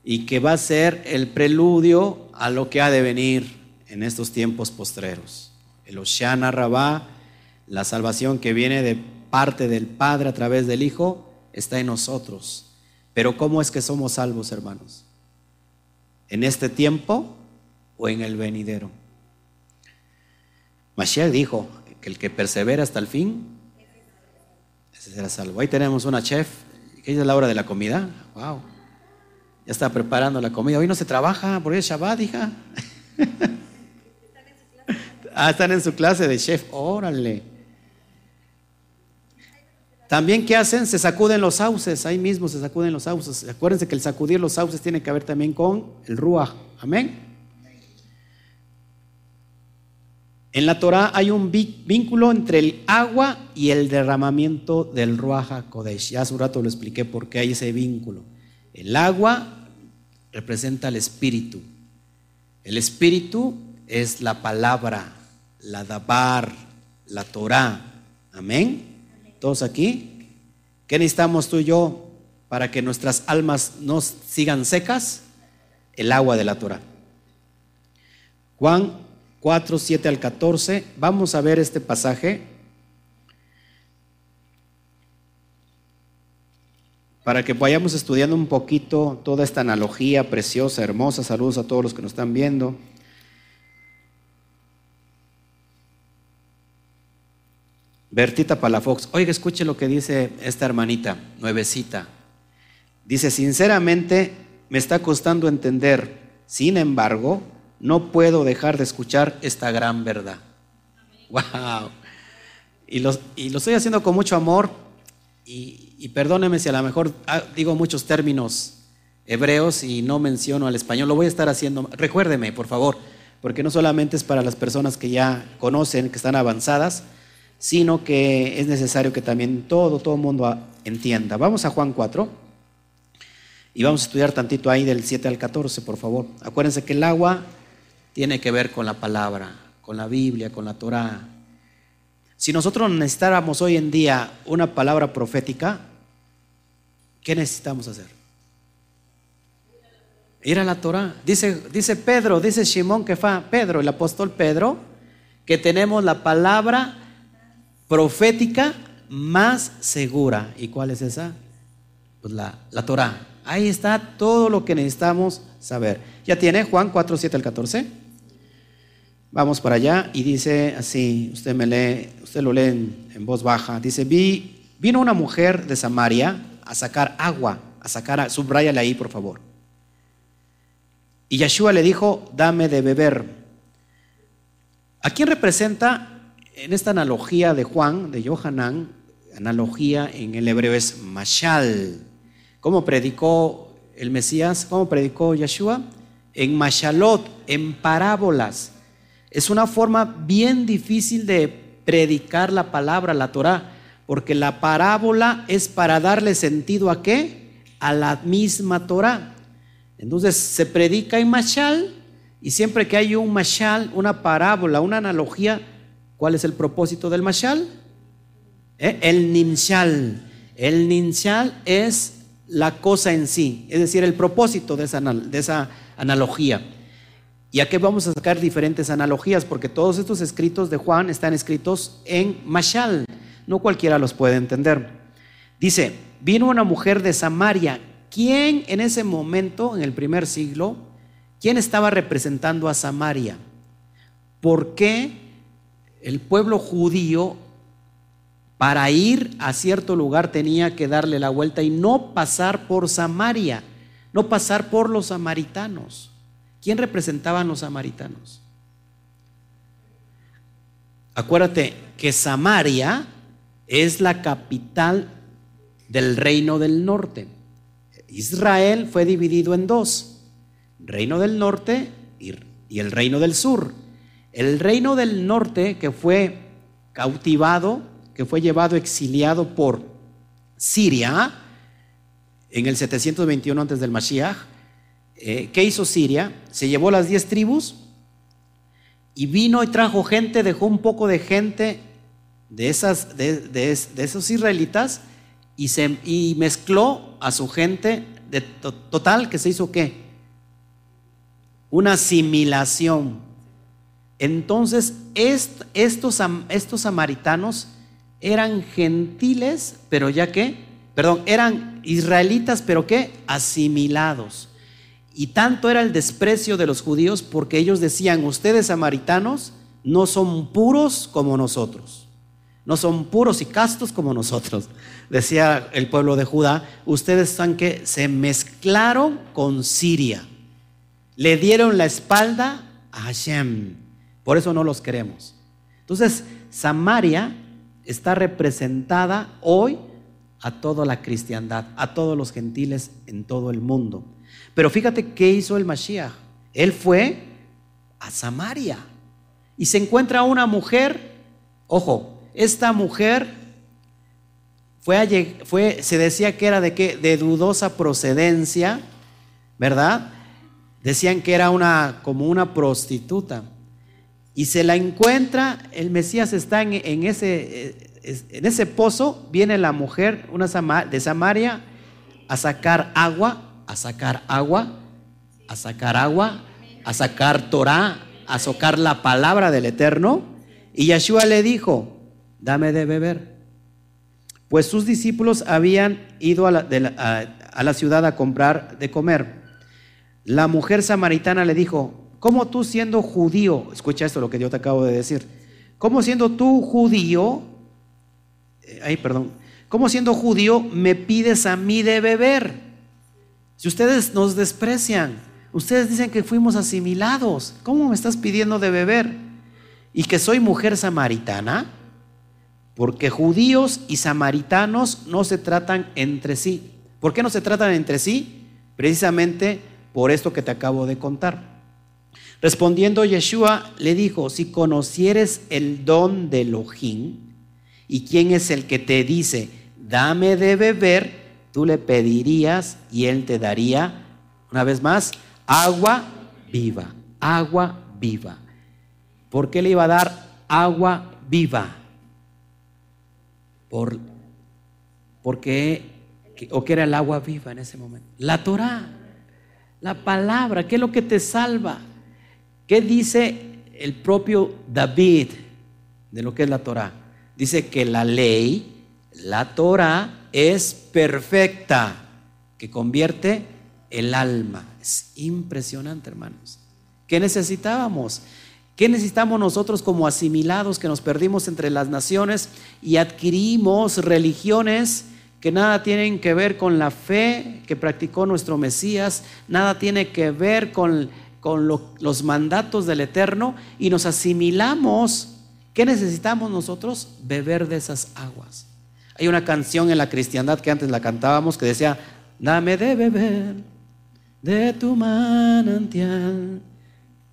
B: Y que va a ser el preludio a lo que ha de venir en estos tiempos postreros. El Oshana Rabá, la salvación que viene de parte del Padre a través del Hijo, está en nosotros. Pero ¿cómo es que somos salvos, hermanos? ¿En este tiempo o en el venidero? Mashiach dijo que el que persevera hasta el fin, ese será salvo. Ahí tenemos una chef, que es la hora de la comida. Wow. Ya está preparando la comida. Hoy no se trabaja porque es Shabbat, hija. ah, están en su clase de chef. Órale. También, ¿qué hacen? Se sacuden los sauces, ahí mismo se sacuden los sauces. Acuérdense que el sacudir los sauces tiene que ver también con el ruaj. Amén. En la Torah hay un vínculo entre el agua y el derramamiento del Ruach Kodesh. Ya hace un rato lo expliqué por qué hay ese vínculo. El agua representa el espíritu. El espíritu es la palabra, la dabar, la Torah. Amén. ¿Todos aquí? ¿Qué necesitamos tú y yo para que nuestras almas no sigan secas? El agua de la Torah. Juan 4, 7 al 14. Vamos a ver este pasaje para que vayamos estudiando un poquito toda esta analogía preciosa, hermosa. Saludos a todos los que nos están viendo. Bertita Palafox, oiga, escuche lo que dice esta hermanita, nuevecita. Dice, sinceramente me está costando entender, sin embargo, no puedo dejar de escuchar esta gran verdad. ¡Wow! Y lo, estoy haciendo con mucho amor y, perdóneme si a lo mejor ah, digo muchos términos hebreos y no menciono al español. Lo voy a estar haciendo. Recuérdeme, por favor, porque no solamente es para las personas que ya conocen, que están avanzadas, sino que es necesario que también todo, todo mundo entienda. Vamos a Juan 4 y vamos a estudiar tantito ahí del 7 al 14, por favor. Acuérdense que el agua tiene que ver con la palabra, con la Biblia, con la Torah. Si nosotros necesitáramos hoy en día una palabra profética, ¿qué necesitamos hacer? Ir a la Torah. Dice, dice Pedro, dice Simón que fue Pedro, el apóstol Pedro, que tenemos la palabra profética más segura. ¿Y cuál es esa? Pues la, la Torah. Ahí está todo lo que necesitamos saber. ¿Ya tiene Juan 4, 7 al 14? Vamos para allá y dice así, usted me lee, usted lo lee en, voz baja, dice, Vi, vino una mujer de Samaria a sacar agua, a sacar, subráyale ahí por favor. Y Yeshua le dijo, dame de beber. ¿A quién representa en esta analogía de Juan, de Johanán? Analogía en el hebreo es mashal. ¿Cómo predicó el Mesías? ¿Cómo predicó Yeshua? En mashalot, en parábolas. Es una forma bien difícil de predicar la palabra, la Torah, porque la parábola es para darle sentido a qué? A la misma Torah. Entonces se predica en mashal y siempre que hay un mashal, una parábola, una analogía, ¿cuál es el propósito del mashal? ¿Eh? El ninshal. El ninshal es la cosa en sí, es decir, el propósito de esa, de esa analogía. Y aquí vamos a sacar diferentes analogías, porque todos estos escritos de Juan están escritos en Mashal. No cualquiera los puede entender. Dice, vino una mujer de Samaria. ¿Quién en ese momento, en el primer siglo, quién estaba representando a Samaria? ¿Por qué el pueblo judío para ir a cierto lugar tenía que darle la vuelta y no pasar por Samaria, no pasar por los samaritanos? ¿Quién representaban los samaritanos? Acuérdate que Samaria es la capital del reino del norte. Israel fue dividido en dos, reino del norte y el reino del sur. El reino del norte que fue cautivado, que fue llevado exiliado por Siria en el 721 antes del Mashiach, eh, ¿qué hizo Siria? Se llevó las diez tribus y vino y trajo gente, dejó un poco de gente de, esas, de, esos israelitas y, se, y mezcló a su gente de total que se hizo qué? Una asimilación. Entonces, estos, estos samaritanos eran gentiles, pero ya que, perdón, eran israelitas, pero qué? Asimilados. Y tanto era el desprecio de los judíos porque ellos decían, ustedes samaritanos no son puros como nosotros, no son puros y castos como nosotros. Decía el pueblo de Judá, ustedes están que se mezclaron con Siria, le dieron la espalda a Hashem, por eso no los queremos. Entonces, Samaria está representada hoy a toda la cristiandad, a todos los gentiles en todo el mundo. Pero fíjate qué hizo el Mashiach. Él fue a Samaria y se encuentra una mujer, ojo, esta mujer fue, se decía que era de, qué, de dudosa procedencia, ¿verdad? Decían que era una, como una prostituta. Y se la encuentra, el Mesías está en, ese, en ese pozo, viene la mujer una de Samaria a sacar agua, a sacar agua, a sacar agua, a sacar Torah, a sacar la palabra del Eterno. Y Yeshua le dijo, dame de beber. Pues sus discípulos habían ido a la ciudad a comprar de comer. La mujer samaritana le dijo, ¿cómo tú siendo judío, escucha esto lo que yo te acabo de decir, ¿cómo siendo tú judío, eh, ay, perdón, ¿cómo siendo judío me pides a mí de beber? Si ustedes nos desprecian, ustedes dicen que fuimos asimilados, ¿cómo me estás pidiendo de beber? Y que soy mujer samaritana, porque judíos y samaritanos no se tratan entre sí. ¿Por qué no se tratan entre sí? Precisamente por esto que te acabo de contar. Respondiendo Yeshua le dijo, si conocieres el don de Elohim y quién es el que te dice, dame de beber, tú le pedirías y él te daría, una vez más, agua viva, agua viva. ¿Por qué le iba a dar agua viva? Por, porque, o que era el agua viva en ese momento. La Torah. La palabra, ¿qué es lo que te salva? ¿Qué dice el propio David de lo que es la Torah? Dice que la ley, la Torah, es perfecta, que convierte el alma. Es impresionante, hermanos. ¿Qué necesitábamos? ¿Qué necesitamos nosotros como asimilados que nos perdimos entre las naciones y adquirimos religiones que nada tienen que ver con la fe que practicó nuestro Mesías, nada tiene que ver con, los mandatos del Eterno y nos asimilamos. ¿Qué necesitamos nosotros? Beber de esas aguas. Hay una canción en la cristiandad que antes la cantábamos que decía, dame de beber de tu manantial,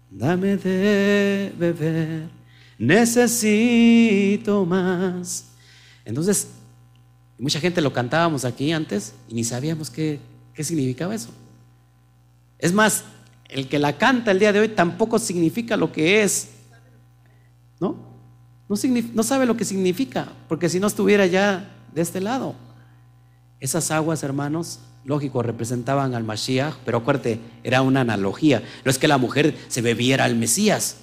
B: dame de beber, necesito más. Entonces, mucha gente lo cantábamos aquí antes y ni sabíamos qué, significaba eso. Es más, el que la canta el día de hoy tampoco significa lo que es. ¿No? No, sabe lo que significa, porque si no estuviera ya de este lado. Esas aguas, hermanos, lógico, representaban al Mashiach, pero acuérdate, era una analogía. No es que la mujer se bebiera al Mesías.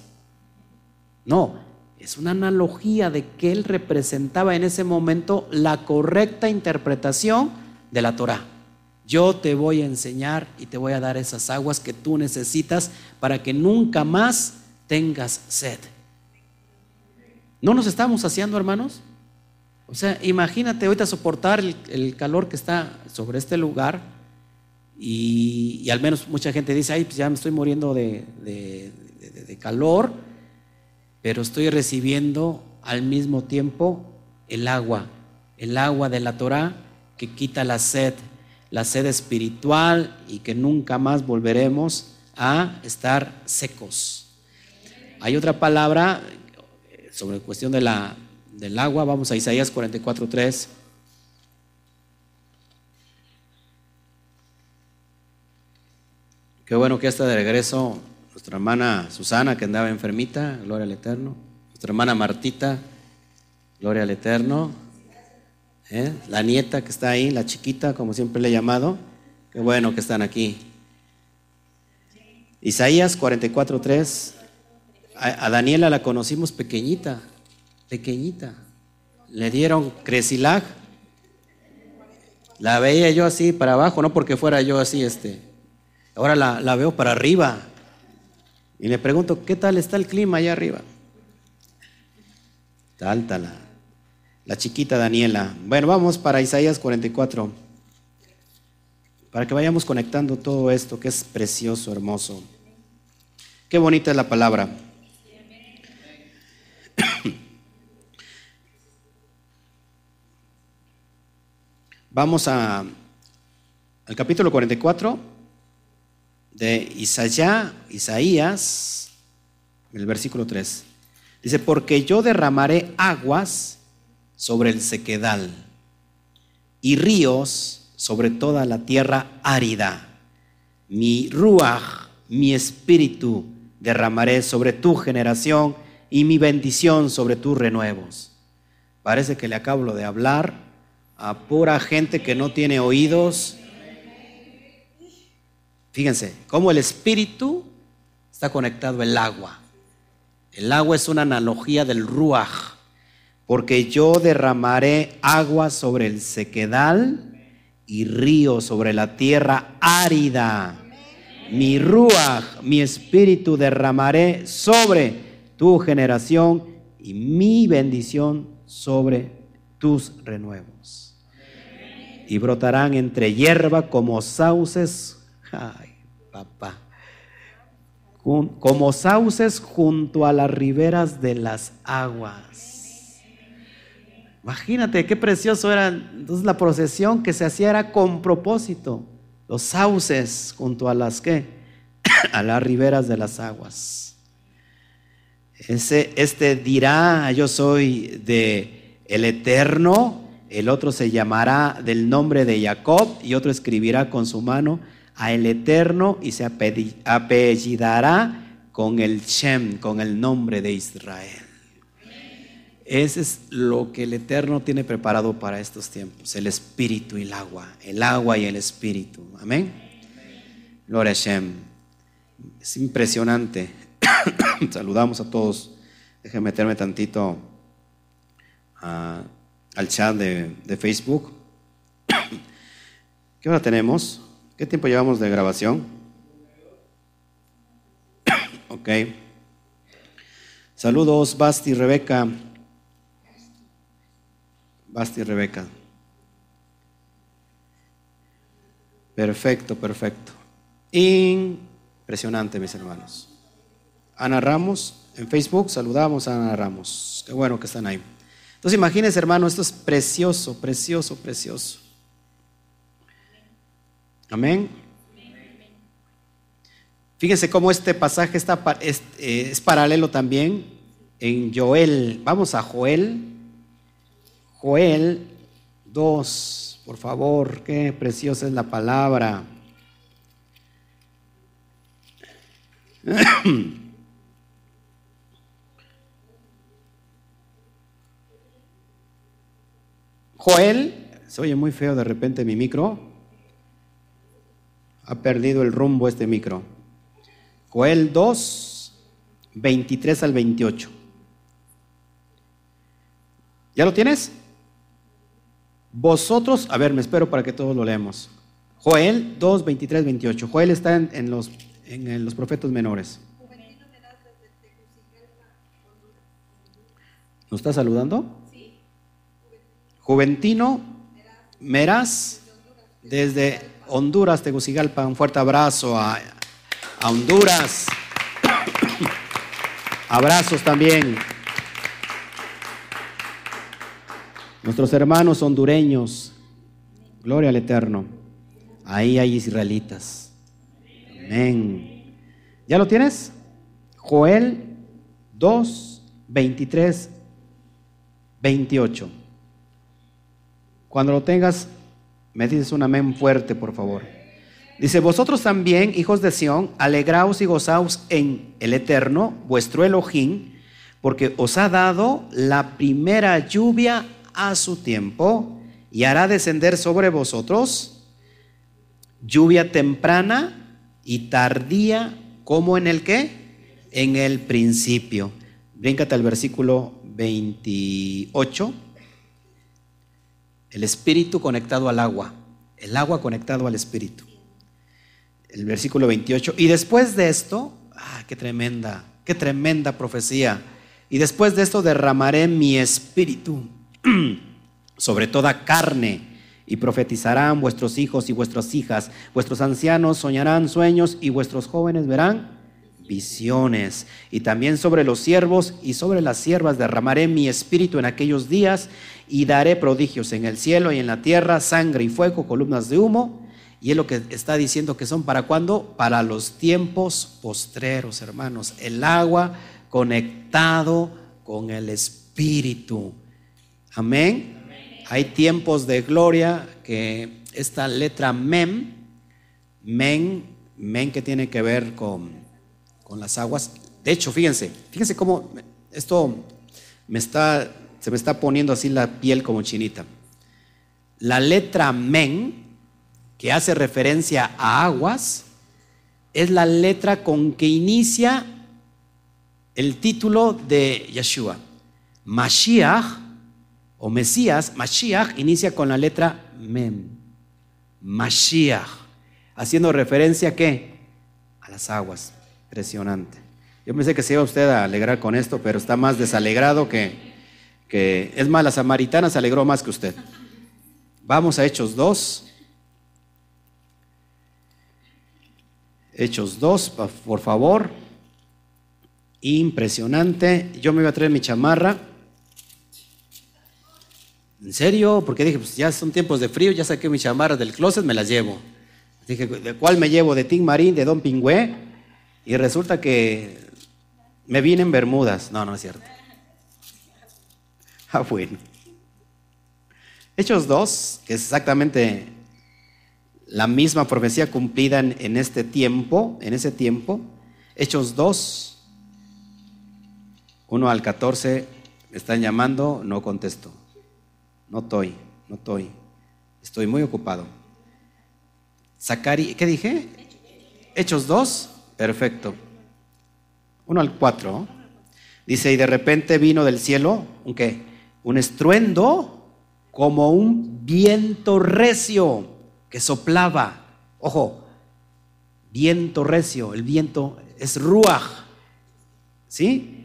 B: No, es una analogía de que él representaba en ese momento la correcta interpretación de la Torah. Yo te voy a enseñar y te voy a dar esas aguas que tú necesitas para que nunca más tengas sed. ¿No nos estamos saciando, hermanos? O sea, imagínate ahorita soportar el, calor que está sobre este lugar y, al menos mucha gente dice, ay, pues ya me estoy muriendo de, de calor pero estoy recibiendo al mismo tiempo el agua, el agua de la Torah que quita la sed, la sed espiritual y que nunca más volveremos a estar secos. Hay otra palabra sobre cuestión de la, del agua, vamos a Isaías 44.3. Qué bueno que está de regreso nuestra hermana Susana que andaba enfermita, gloria al Eterno, nuestra hermana Martita, gloria al Eterno, ¿Eh? la nieta que está ahí, la chiquita, como siempre le he llamado, qué bueno que están aquí. Isaías 44.3, a, Daniela la conocimos pequeñita, pequeñita, le dieron cresilag, la veía yo así para abajo, no porque fuera yo así, este, ahora la, la veo para arriba, y le pregunto, ¿qué tal está el clima allá arriba? Está alta la, la chiquita Daniela. Bueno, vamos para Isaías 44, para que vayamos conectando todo esto que es precioso, hermoso. Qué bonita es la palabra. Vamos a, al capítulo 44 de Isaías, Isaías, el versículo 3. Dice, porque yo derramaré aguas sobre el sequedal y ríos sobre toda la tierra árida. Mi ruach, mi espíritu, derramaré sobre tu generación y mi bendición sobre tus renuevos. Parece que le acabo de hablar a pura gente que no tiene oídos. Fíjense, cómo el espíritu está conectado al agua. El agua es una analogía del ruach, porque yo derramaré agua sobre el sequedal y río sobre la tierra árida. Mi ruach, mi espíritu derramaré sobre tu generación y mi bendición sobre tus renuevos. Y brotarán entre hierba como sauces, ay, papá, como sauces junto a las riberas de las aguas. Imagínate qué precioso era. Entonces la procesión que se hacía era con propósito. Los sauces junto a las que, a las riberas de las aguas. Ese, este dirá, yo soy de el eterno, el otro se llamará del nombre de Jacob y otro escribirá con su mano a el eterno y se apellidará con el Shem, con el nombre de Israel. Ese es lo que el Eterno tiene preparado para estos tiempos, el espíritu y el agua, el agua y el espíritu. Amén. Gloria a Shem. Es impresionante. Saludamos a todos. Déjenme meterme tantito al chat de, de Facebook. ¿Qué hora tenemos? ¿Qué tiempo llevamos de grabación? ok. Saludos, Basti, Rebeca. Basti, Rebeca. Perfecto, perfecto. Impresionante, mis hermanos. Ana Ramos, en Facebook saludamos a Ana Ramos. Qué bueno que están ahí. Entonces imagínense, hermano, esto es precioso, precioso, precioso. Amén. Fíjense cómo este pasaje está, es, eh, es paralelo también en Joel. Vamos a Joel. Joel 2, por favor, qué preciosa es la palabra. Joel, se oye muy feo de repente mi micro. Ha perdido el rumbo este micro. Joel 2, 23 al 28. ¿Ya lo tienes? Vosotros, a ver, me espero para que todos lo leamos. Joel 2, 23, 28. Joel está en, los, en los profetas menores. ¿Nos está saludando? Juventino Meraz, desde Honduras, Tegucigalpa. Un fuerte abrazo a, a Honduras. Abrazos también. Nuestros hermanos hondureños, gloria al Eterno. Ahí hay israelitas. Amén. ¿Ya lo tienes? Joel 2, 23, 28. Cuando lo tengas, me dices un amén fuerte, por favor. Dice, vosotros también, hijos de Sión, alegraos y gozaos en el Eterno, vuestro Elohim, porque os ha dado la primera lluvia a su tiempo y hará descender sobre vosotros lluvia temprana y tardía, como en el qué? En el principio. Bríncate al versículo 28. El espíritu conectado al agua, el agua conectado al espíritu. El versículo 28. Y después de esto, ah, qué tremenda, qué tremenda profecía. Y después de esto derramaré mi espíritu sobre toda carne y profetizarán vuestros hijos y vuestras hijas, vuestros ancianos soñarán sueños y vuestros jóvenes verán visiones. Y también sobre los siervos y sobre las siervas derramaré mi espíritu en aquellos días y daré prodigios en el cielo y en la tierra, sangre y fuego, columnas de humo. Y es lo que está diciendo que son para cuándo? Para los tiempos postreros, hermanos. El agua conectado con el espíritu. Amén. Hay tiempos de gloria que esta letra mem, men, men que tiene que ver con, con las aguas. De hecho, fíjense, fíjense cómo esto me está, se me está poniendo así la piel como chinita. La letra men, que hace referencia a aguas, es la letra con que inicia el título de Yeshua. Mashiach o Mesías, Mashiach, inicia con la letra Mem. Mashiach, haciendo referencia a qué? A las aguas. Impresionante. Yo pensé que se iba usted a alegrar con esto, pero está más desalegrado que, que es más, la samaritana se alegró más que usted. Vamos a Hechos 2. Hechos 2, por favor. Impresionante. Yo me iba a traer mi chamarra. ¿En serio? Porque dije, pues ya son tiempos de frío, ya saqué mi chamarra del closet, me las llevo. Dije, ¿de cuál me llevo? ¿De Tim Marín, de Don Pingüe? Y resulta que me vine en Bermudas. No, no es cierto. Ah, bueno. Hechos 2, que es exactamente la misma profecía cumplida en, este tiempo, en ese tiempo. Hechos 2, 1 al 14, me están llamando, no contesto. No estoy, no estoy. Estoy muy ocupado. Zacari, ¿qué dije? Hechos 2, perfecto. 1 al 4. Dice, y de repente vino del cielo, ¿un qué? Un estruendo como un viento recio que soplaba. Ojo, viento recio, el viento es ruaj. ¿Sí?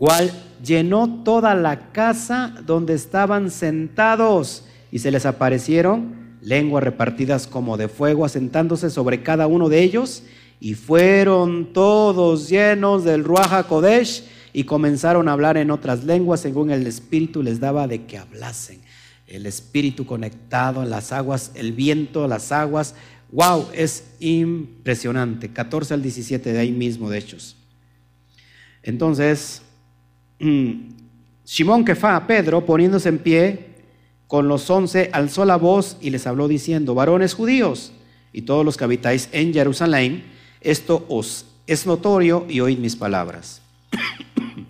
B: cual llenó toda la casa donde estaban sentados y se les aparecieron lenguas repartidas como de fuego asentándose sobre cada uno de ellos y fueron todos llenos del Ruach Kodesh y comenzaron a hablar en otras lenguas según el Espíritu les daba de que hablasen. El Espíritu conectado en las aguas, el viento, las aguas. ¡Wow! Es impresionante. 14 al 17 de ahí mismo, de hechos. Entonces, Mm. Simón a Pedro, poniéndose en pie con los once, alzó la voz y les habló diciendo, varones judíos y todos los que habitáis en Jerusalén, esto os es notorio y oíd mis palabras.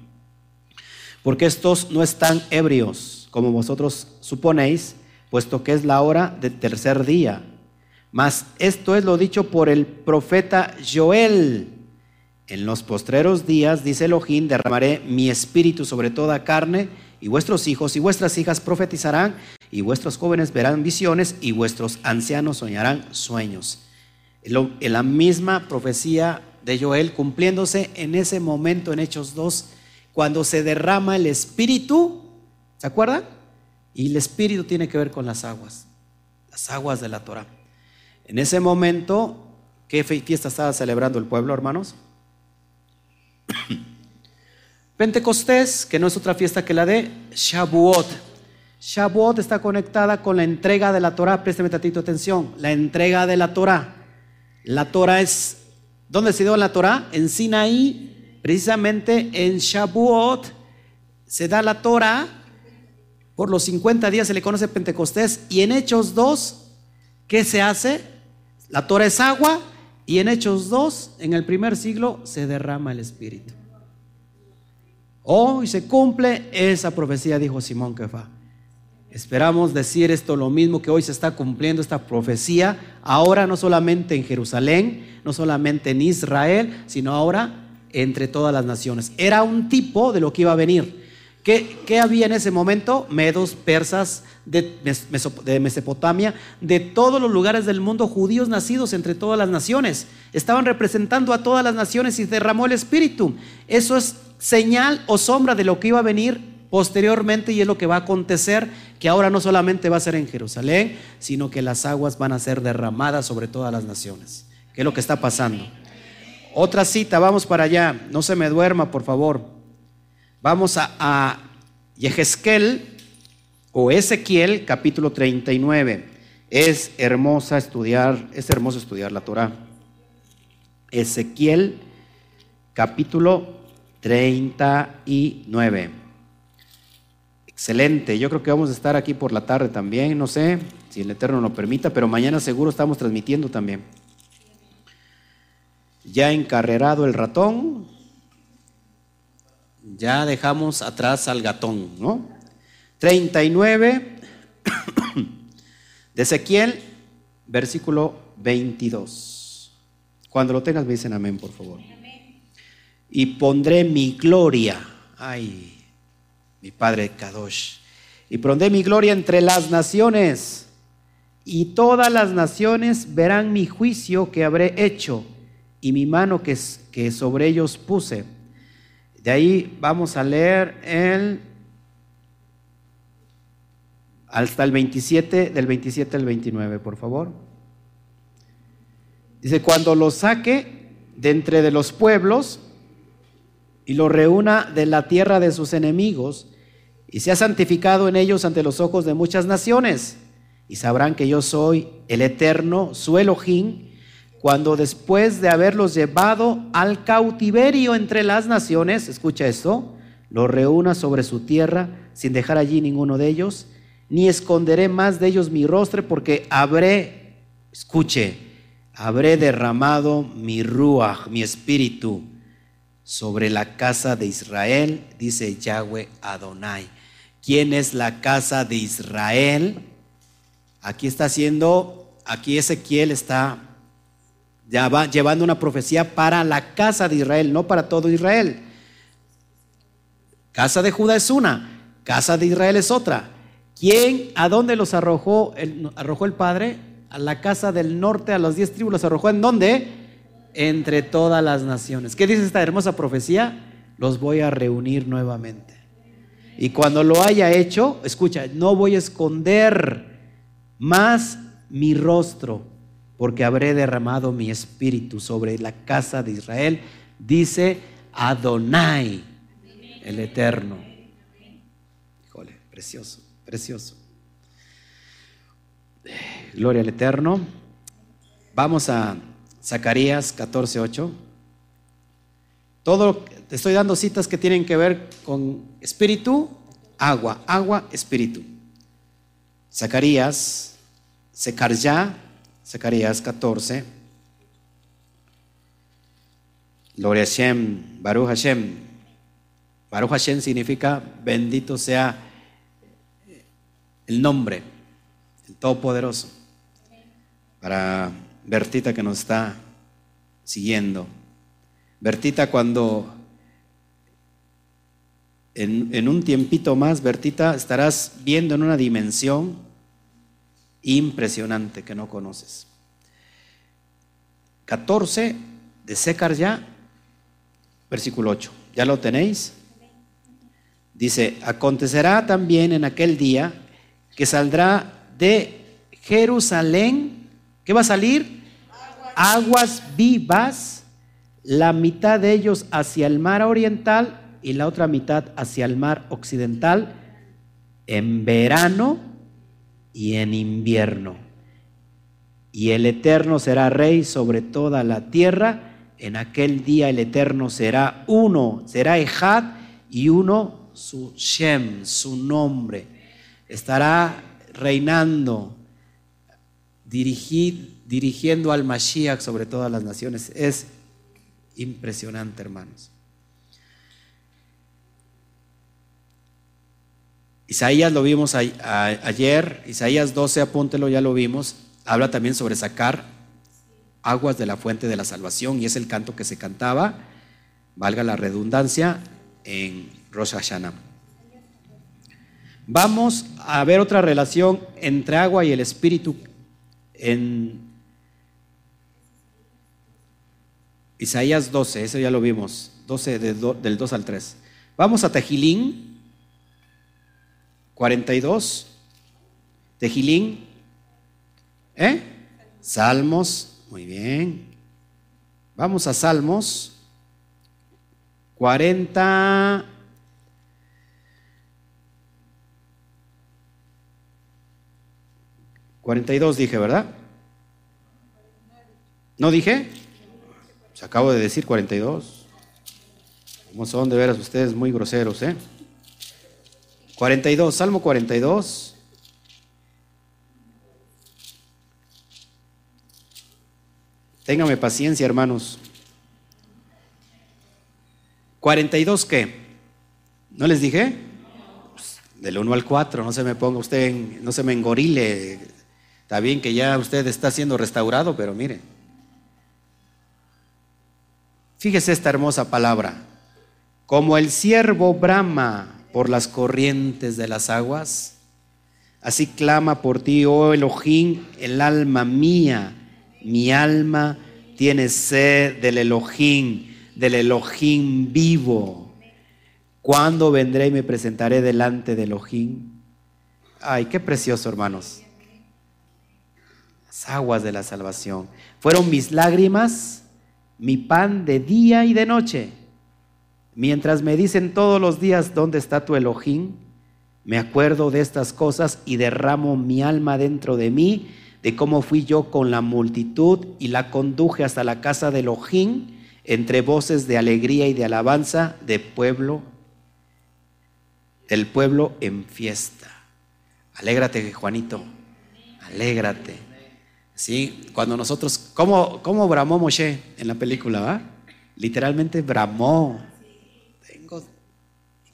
B: Porque estos no están ebrios, como vosotros suponéis, puesto que es la hora del tercer día. Mas esto es lo dicho por el profeta Joel en los postreros días, dice Elohim, derramaré mi espíritu sobre toda carne, y vuestros hijos y vuestras hijas profetizarán, y vuestros jóvenes verán visiones, y vuestros ancianos soñarán sueños. La misma profecía de Joel cumpliéndose en ese momento en Hechos 2, cuando se derrama el espíritu, ¿se acuerdan? Y el espíritu tiene que ver con las aguas, las aguas de la Torah. En ese momento, ¿qué fiesta estaba celebrando el pueblo, hermanos? Pentecostés, que no es otra fiesta que la de Shavuot. Shavuot está conectada con la entrega de la Torah. Présteme tantito atención. La entrega de la Torah. La Torah es. ¿Dónde se dio la Torah? En Sinaí, precisamente en Shavuot, se da la Torah. Por los 50 días se le conoce Pentecostés. Y en Hechos 2, ¿qué se hace? La Torah es agua y en Hechos 2, en el primer siglo, se derrama el Espíritu. Hoy se cumple esa profecía, dijo Simón Kefa. Esperamos decir esto lo mismo que hoy se está cumpliendo esta profecía, ahora no solamente en Jerusalén, no solamente en Israel, sino ahora entre todas las naciones. Era un tipo de lo que iba a venir. ¿Qué, había en ese momento? Medos, persas, de, Mesopotamia, de todos los lugares del mundo, judíos nacidos entre todas las naciones. Estaban representando a todas las naciones y derramó el Espíritu. Eso es señal o sombra de lo que iba a venir posteriormente y es lo que va a acontecer, que ahora no solamente va a ser en Jerusalén, sino que las aguas van a ser derramadas sobre todas las naciones. ¿Qué es lo que está pasando? Otra cita, vamos para allá. No se me duerma, por favor. Vamos a, a o Ezequiel, capítulo 39. Es hermosa estudiar, es hermoso estudiar la Torah. Ezequiel, capítulo 39. Excelente, yo creo que vamos a estar aquí por la tarde también, no sé si el Eterno lo permita, pero mañana seguro estamos transmitiendo también. Ya encarrerado el ratón, ya dejamos atrás al gatón, ¿no? 39 de Ezequiel, versículo 22. Cuando lo tengas me dicen amén, por favor. Y pondré mi gloria, ay, mi Padre Kadosh, y pondré mi gloria entre las naciones, y todas las naciones verán mi juicio que habré hecho, y mi mano que, que sobre ellos puse. De ahí vamos a leer el hasta el 27, del 27 al 29, por favor. Dice, cuando lo saque de entre de los pueblos y lo reúna de la tierra de sus enemigos, y sea santificado en ellos ante los ojos de muchas naciones, y sabrán que yo soy el eterno, su Elohim, cuando después de haberlos llevado al cautiverio entre las naciones, escucha esto, lo reúna sobre su tierra sin dejar allí ninguno de ellos, ni esconderé más de ellos mi rostro, porque habré, escuche, habré derramado mi ruach, mi espíritu, sobre la casa de Israel, dice Yahweh Adonai. ¿Quién es la casa de Israel? Aquí está haciendo, aquí Ezequiel está ya va llevando una profecía para la casa de Israel, no para todo Israel. Casa de Judá es una, casa de Israel es otra. ¿Quién, a dónde los arrojó el, arrojó el Padre? A la casa del norte, a los diez tribus los arrojó. ¿En dónde? Entre todas las naciones. ¿Qué dice esta hermosa profecía? Los voy a reunir nuevamente. Y cuando lo haya hecho, escucha, no voy a esconder más mi rostro, porque habré derramado mi espíritu sobre la casa de Israel, dice Adonai, el Eterno. Híjole, precioso precioso. Gloria al Eterno. Vamos a Zacarías 14:8. Todo te estoy dando citas que tienen que ver con espíritu, agua, agua, espíritu. Zacarías, ya Zacarías 14. Gloria a Hashem, Baruch Hashem. Baruch Hashem significa bendito sea el nombre, el Todopoderoso, para Bertita que nos está siguiendo. Bertita, cuando en, un tiempito más, Bertita, estarás viendo en una dimensión impresionante que no conoces. 14 de Secar ya, versículo 8. ¿Ya lo tenéis? Dice, acontecerá también en aquel día que saldrá de Jerusalén. ¿Qué va a salir? Aguas. vivas, la mitad de ellos hacia el mar oriental y la otra mitad hacia el mar occidental, en verano y en invierno. Y el Eterno será rey sobre toda la tierra. En aquel día el Eterno será uno, será Ejad y uno su Shem, su nombre estará reinando, dirigiendo al Mashiach sobre todas las naciones. Es impresionante, hermanos. Isaías lo vimos ayer, Isaías 12, apúntelo, ya lo vimos, habla también sobre sacar aguas de la fuente de la salvación y es el canto que se cantaba, valga la redundancia, en Rosh Hashanah. Vamos a ver otra relación entre agua y el espíritu en Isaías 12, eso ya lo vimos, 12 del 2 al 3. Vamos a Tejilín 42, Tejilín, ¿eh? Salmos, muy bien. Vamos a Salmos 40. ¿42 dije, verdad? ¿No dije? Se acabo de decir 42. ¿Cómo son de veras ustedes muy groseros, eh? 42, Salmo 42. Téngame paciencia, hermanos. 42 qué? ¿No les dije? Pues, del 1 al 4, no se me ponga usted, no se me engorile. Está bien que ya usted está siendo restaurado, pero mire. Fíjese esta hermosa palabra. Como el siervo brama por las corrientes de las aguas, así clama por ti, oh Elohim, el alma mía mi alma tiene sed del Elohim, del Elohim vivo. ¿Cuándo vendré y me presentaré delante del Elohim? Ay, qué precioso, hermanos. Las aguas de la salvación. Fueron mis lágrimas, mi pan de día y de noche. Mientras me dicen todos los días, ¿dónde está tu Elohim? Me acuerdo de estas cosas y derramo mi alma dentro de mí de cómo fui yo con la multitud y la conduje hasta la casa de Elohim entre voces de alegría y de alabanza de pueblo, del pueblo en fiesta. Alégrate, Juanito, alégrate. Sí, cuando nosotros, ¿cómo, cómo bramó Moshe en la película? ¿va? Literalmente bramó. Tengo,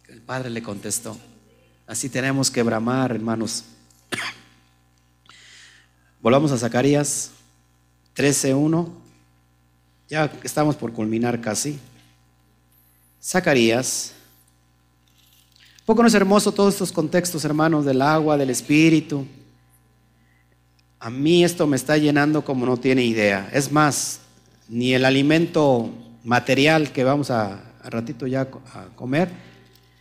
B: el padre le contestó. Así tenemos que bramar, hermanos. Volvamos a Zacarías 13.1. Ya estamos por culminar casi. Zacarías. ¿Poco no es hermoso todos estos contextos, hermanos, del agua, del espíritu? A mí esto me está llenando como no tiene idea. Es más, ni el alimento material que vamos a, ratito ya a comer,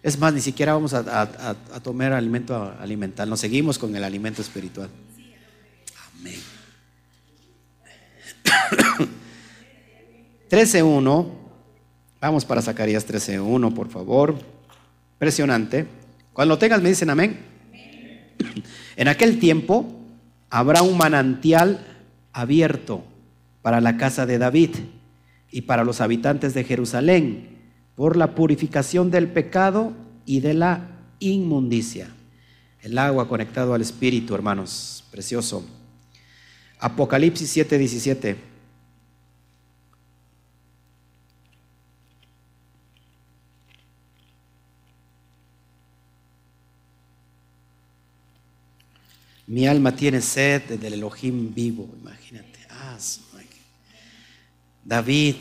B: es más, ni siquiera vamos a, a tomar alimento alimental. Nos seguimos con el alimento espiritual. 13.1, vamos para Zacarías 13.1, por favor. Impresionante. Cuando lo tengas me dicen amén. En aquel tiempo habrá un manantial abierto para la casa de David y para los habitantes de Jerusalén por la purificación del pecado y de la inmundicia. El agua conectado al Espíritu, hermanos, precioso. Apocalipsis 7:17. Mi alma tiene sed del Elohim vivo, imagínate. Ah, David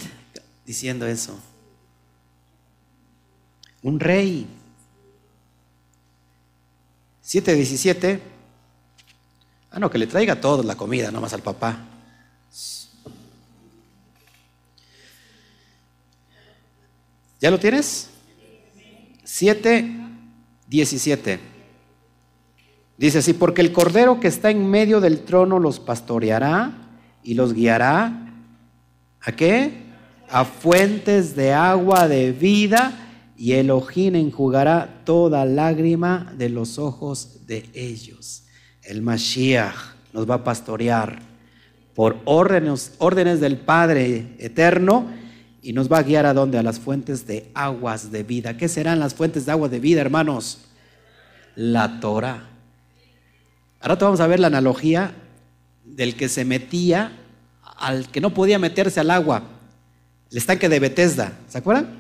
B: diciendo eso. Un rey. 7:17. Ah, no, que le traiga todo la comida, no más al papá. ¿Ya lo tienes? 7, 17. Dice así, porque el cordero que está en medio del trono los pastoreará y los guiará. ¿A qué? A fuentes de agua de vida y el ojín enjugará toda lágrima de los ojos de ellos el Mashiach nos va a pastorear por órdenes, órdenes del Padre eterno y nos va a guiar a dónde? A las fuentes de aguas de vida. ¿Qué serán las fuentes de agua de vida, hermanos? La Torah. Ahora vamos a ver la analogía del que se metía al que no podía meterse al agua, el estanque de Bethesda, ¿se acuerdan?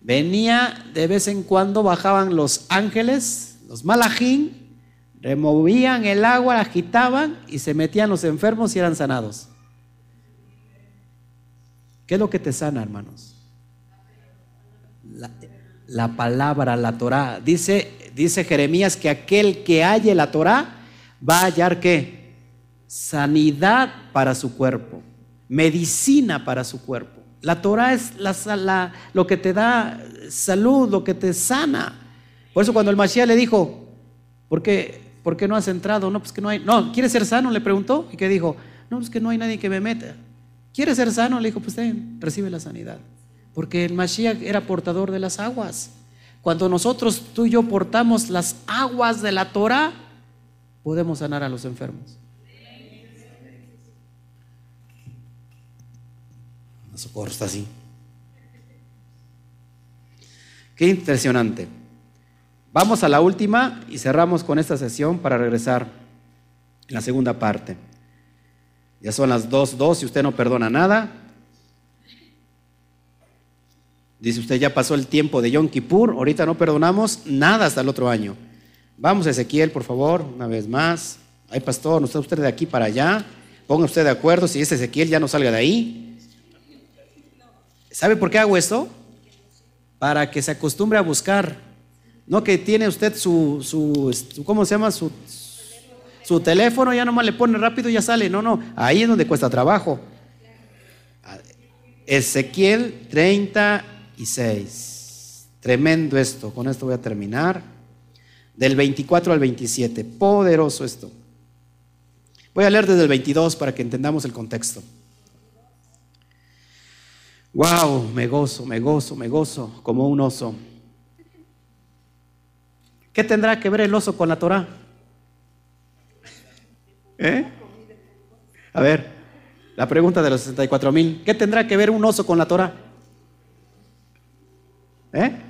B: Venía de vez en cuando, bajaban los ángeles, los malajín, Removían el agua, agitaban y se metían los enfermos y eran sanados. ¿Qué es lo que te sana, hermanos? La, palabra, la Torah. Dice, dice Jeremías que aquel que halle la Torah va a hallar qué? Sanidad para su cuerpo, medicina para su cuerpo. La Torah es la, lo que te da salud, lo que te sana. Por eso cuando el Mashiach le dijo, porque ¿por qué no has entrado? No, pues que no hay. No, ¿quieres ser sano? Le preguntó. ¿Y qué dijo? No, pues que no hay nadie que me meta. ¿Quieres ser sano? Le dijo, pues ten, recibe la sanidad. Porque el Mashiach era portador de las aguas. Cuando nosotros, tú y yo, portamos las aguas de la Torah, podemos sanar a los enfermos. socorro está así. Qué impresionante. Vamos a la última y cerramos con esta sesión para regresar en la segunda parte. Ya son las 2.2 y usted no perdona nada. Dice usted, ya pasó el tiempo de Yom Kippur, ahorita no perdonamos nada hasta el otro año. Vamos a Ezequiel, por favor, una vez más. Ay, pastor, no está usted de aquí para allá. Ponga usted de acuerdo, si es Ezequiel, ya no salga de ahí. ¿Sabe por qué hago esto? Para que se acostumbre a buscar. No que tiene usted su, su ¿cómo se llama? Su, su teléfono, ya nomás le pone rápido y ya sale. No, no, ahí es donde cuesta trabajo. Ezequiel 36. Tremendo esto. Con esto voy a terminar. Del 24 al 27. Poderoso esto. Voy a leer desde el 22 para que entendamos el contexto. Wow, me gozo, me gozo, me gozo como un oso. ¿Qué tendrá que ver el oso con la Torah? ¿Eh? A ver, la pregunta de los 64 mil. ¿Qué tendrá que ver un oso con la Torah? ¿Eh?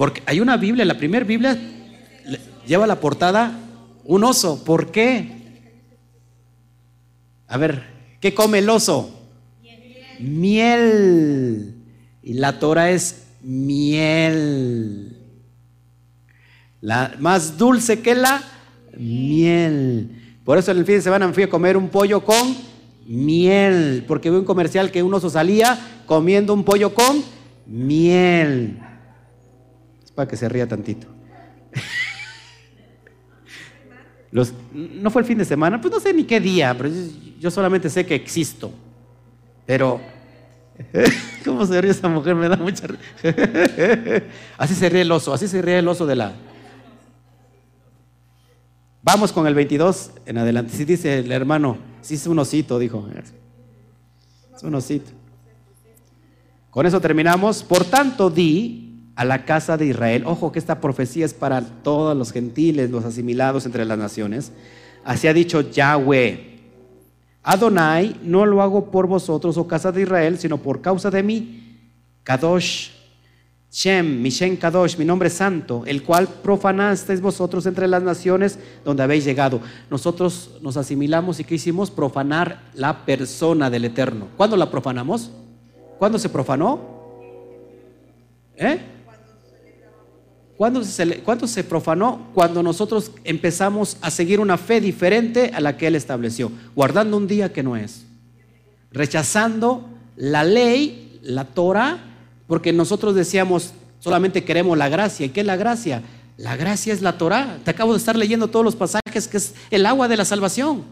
B: Porque hay una Biblia, la primera Biblia lleva la portada un oso. ¿Por qué? A ver, ¿qué come el oso? Miel. Y la Torah es miel. La más dulce que la miel. Por eso en el fin de semana me fui a comer un pollo con miel, porque vi un comercial que un oso salía comiendo un pollo con miel. Que se ría tantito. no fue el fin de semana, pues no sé ni qué día, pero yo, solamente sé que existo. Pero, ¿cómo se ríe esa mujer? Me da mucha Así se ríe el oso, así se ríe el oso de la, Vamos con el 22 en adelante. Si dice el hermano, si es un osito, dijo. Es un osito. Con eso terminamos. Por tanto, di a la casa de Israel, ojo que esta profecía es para todos los gentiles, los asimilados entre las naciones. Así ha dicho Yahweh. Adonai, no lo hago por vosotros, oh casa de Israel, sino por causa de mí. Kadosh Shem, Mishen Kadosh, mi nombre santo, el cual profanasteis vosotros entre las naciones donde habéis llegado. Nosotros nos asimilamos y ¿qué hicimos? Profanar la persona del Eterno. ¿Cuándo la profanamos? ¿Cuándo se profanó? ¿Eh? ¿Cuándo se, ¿Cuándo se profanó? Cuando nosotros empezamos a seguir una fe diferente a la que Él estableció, guardando un día que no es, rechazando la ley, la Torah, porque nosotros decíamos, solamente queremos la gracia. ¿Y qué es la gracia? La gracia es la Torah. Te acabo de estar leyendo todos los pasajes que es el agua de la salvación.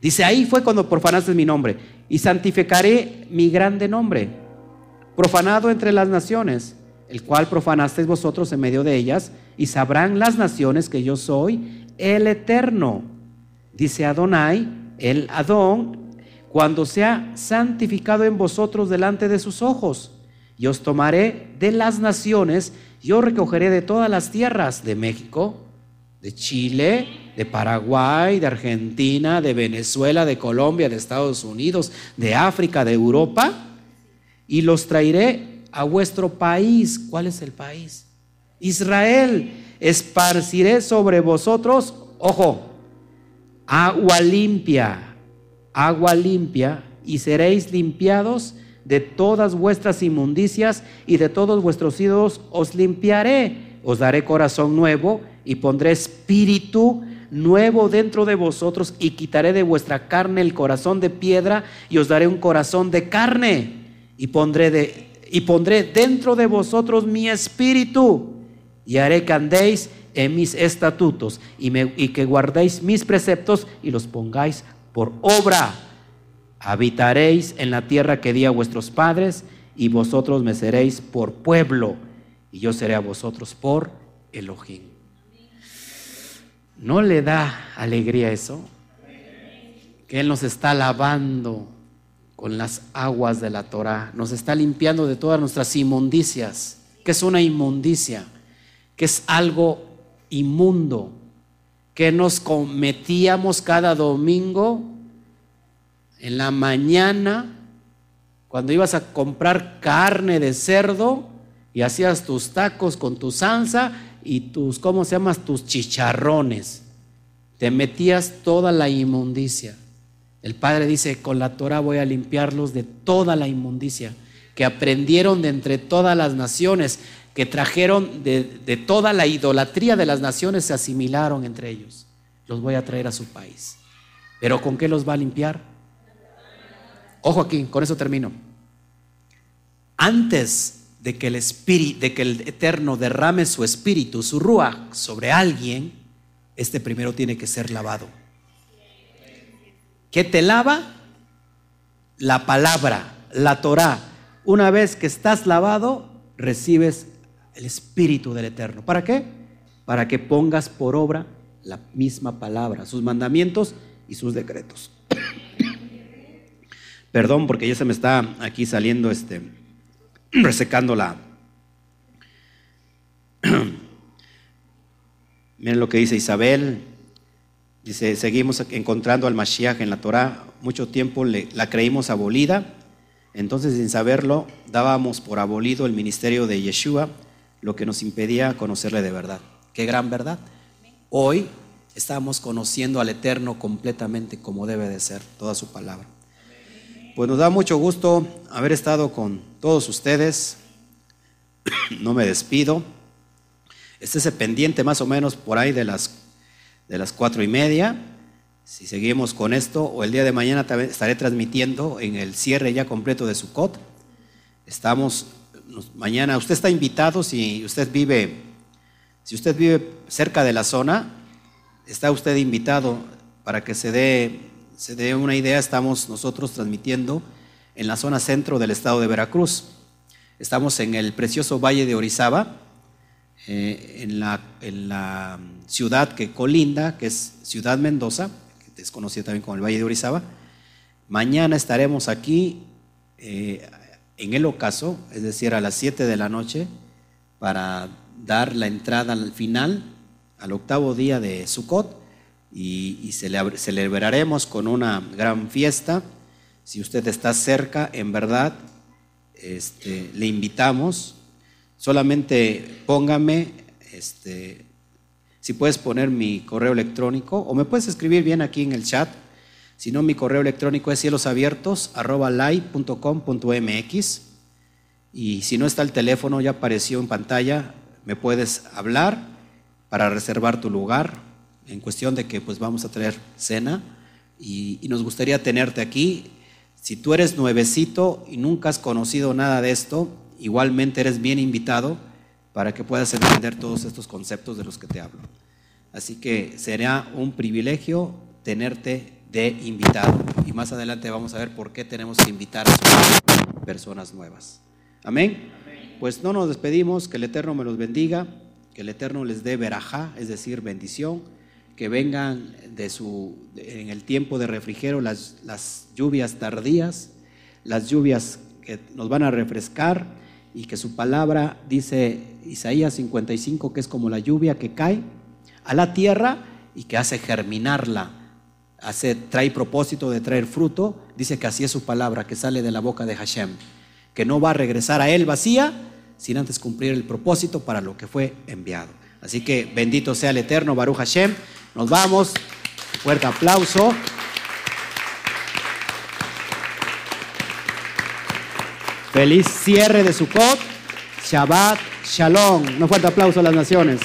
B: Dice, ahí fue cuando profanaste mi nombre. Y santificaré mi grande nombre, profanado entre las naciones, el cual profanasteis vosotros en medio de ellas, y sabrán las naciones que yo soy el eterno. Dice Adonai, el Adón, cuando sea santificado en vosotros delante de sus ojos y os tomaré de las naciones, yo recogeré de todas las tierras de México, de Chile, de Paraguay, de Argentina, de Venezuela, de Colombia, de Estados Unidos, de África, de Europa, y los traeré a vuestro país. ¿Cuál es el país? Israel. Esparciré sobre vosotros, ojo, agua limpia, agua limpia, y seréis limpiados de todas vuestras inmundicias y de todos vuestros ídolos os limpiaré. Os daré corazón nuevo y pondré espíritu nuevo dentro de vosotros y quitaré de vuestra carne el corazón de piedra y os daré un corazón de carne y pondré, de, y pondré dentro de vosotros mi espíritu y haré que andéis en mis estatutos y, me, y que guardéis mis preceptos y los pongáis por obra habitaréis en la tierra que di a vuestros padres, y vosotros me seréis por pueblo, y yo seré a vosotros por Elohim. ¿No le da alegría eso? que Él nos está lavando con las aguas de la Torah, nos está limpiando de todas nuestras inmundicias. que es una inmundicia? Que es algo inmundo, que nos cometíamos cada domingo en la mañana, cuando ibas a comprar carne de cerdo y hacías tus tacos con tu salsa y tus, ¿cómo se llamas? Tus chicharrones. Te metías toda la inmundicia. El Padre dice, con la Torah voy a limpiarlos de toda la inmundicia que aprendieron de entre todas las naciones, que trajeron de, de, toda la idolatría de las naciones, se asimilaron entre ellos. Los voy a traer a su país. ¿Pero con qué los va a limpiar? Ojo aquí, con eso termino. Antes de que el espíritu, de que el Eterno derrame su espíritu, su rúa sobre alguien, este primero tiene que ser lavado. ¿Qué te lava? La palabra, la Torah. Una vez que estás lavado, recibes el Espíritu del Eterno. ¿Para qué? Para que pongas por obra la misma palabra, sus mandamientos y sus decretos. Perdón, porque ya se me está aquí saliendo este, resecando la. Miren lo que dice Isabel, Dice, seguimos encontrando al Mashiach en la Torah, mucho tiempo la creímos abolida, entonces sin saberlo dábamos por abolido el ministerio de Yeshua, lo que nos impedía conocerle de verdad. Qué gran verdad. Hoy estamos conociendo al Eterno completamente como debe de ser, toda su palabra. Pues nos da mucho gusto haber estado con todos ustedes. No me despido. Estése pendiente más o menos por ahí de las de las cuatro y media. Si seguimos con esto, o el día de mañana estaré transmitiendo en el cierre ya completo de Sucot. Estamos mañana, usted está invitado si usted vive, si usted vive cerca de la zona, está usted invitado para que se dé, se dé una idea. Estamos nosotros transmitiendo en la zona centro del estado de Veracruz. Estamos en el precioso Valle de Orizaba, eh, en, la, en, la, ciudad que colinda, que es Ciudad Mendoza, que es conocida también como el Valle de Orizaba. Mañana estaremos aquí eh, en el ocaso, es decir, a las 7 de la noche, para dar la entrada al final, al octavo día de Sukkot, y, y celebraremos con una gran fiesta. Si usted está cerca, en verdad, este, le invitamos Solamente póngame, este, si puedes poner mi correo electrónico o me puedes escribir bien aquí en el chat. Si no, mi correo electrónico es cielosabiertos.com.mx y si no está el teléfono, ya apareció en pantalla, me puedes hablar para reservar tu lugar en cuestión de que pues vamos a traer cena y, y nos gustaría tenerte aquí. Si tú eres nuevecito y nunca has conocido nada de esto, igualmente eres bien invitado para que puedas entender todos estos conceptos de los que te hablo. Así que será un privilegio tenerte de invitado. Y más adelante vamos a ver por qué tenemos que invitar a personas nuevas. Amén. Pues no nos despedimos, que el Eterno me los bendiga, que el Eterno les dé verajá, es decir, bendición, que vengan de su, en el tiempo de refrigerio las, las lluvias tardías, las lluvias que nos van a refrescar y que su palabra, dice Isaías 55, que es como la lluvia que cae a la tierra y que hace germinarla, hace, trae propósito de traer fruto, dice que así es su palabra que sale de la boca de Hashem, que no va a regresar a él vacía, sin antes cumplir el propósito para lo que fue enviado. Así que bendito sea el eterno Baruch Hashem. Nos vamos. Fuerte aplauso. Feliz cierre de Sukkot. Shabbat Shalom. Un fuerte aplauso a las naciones.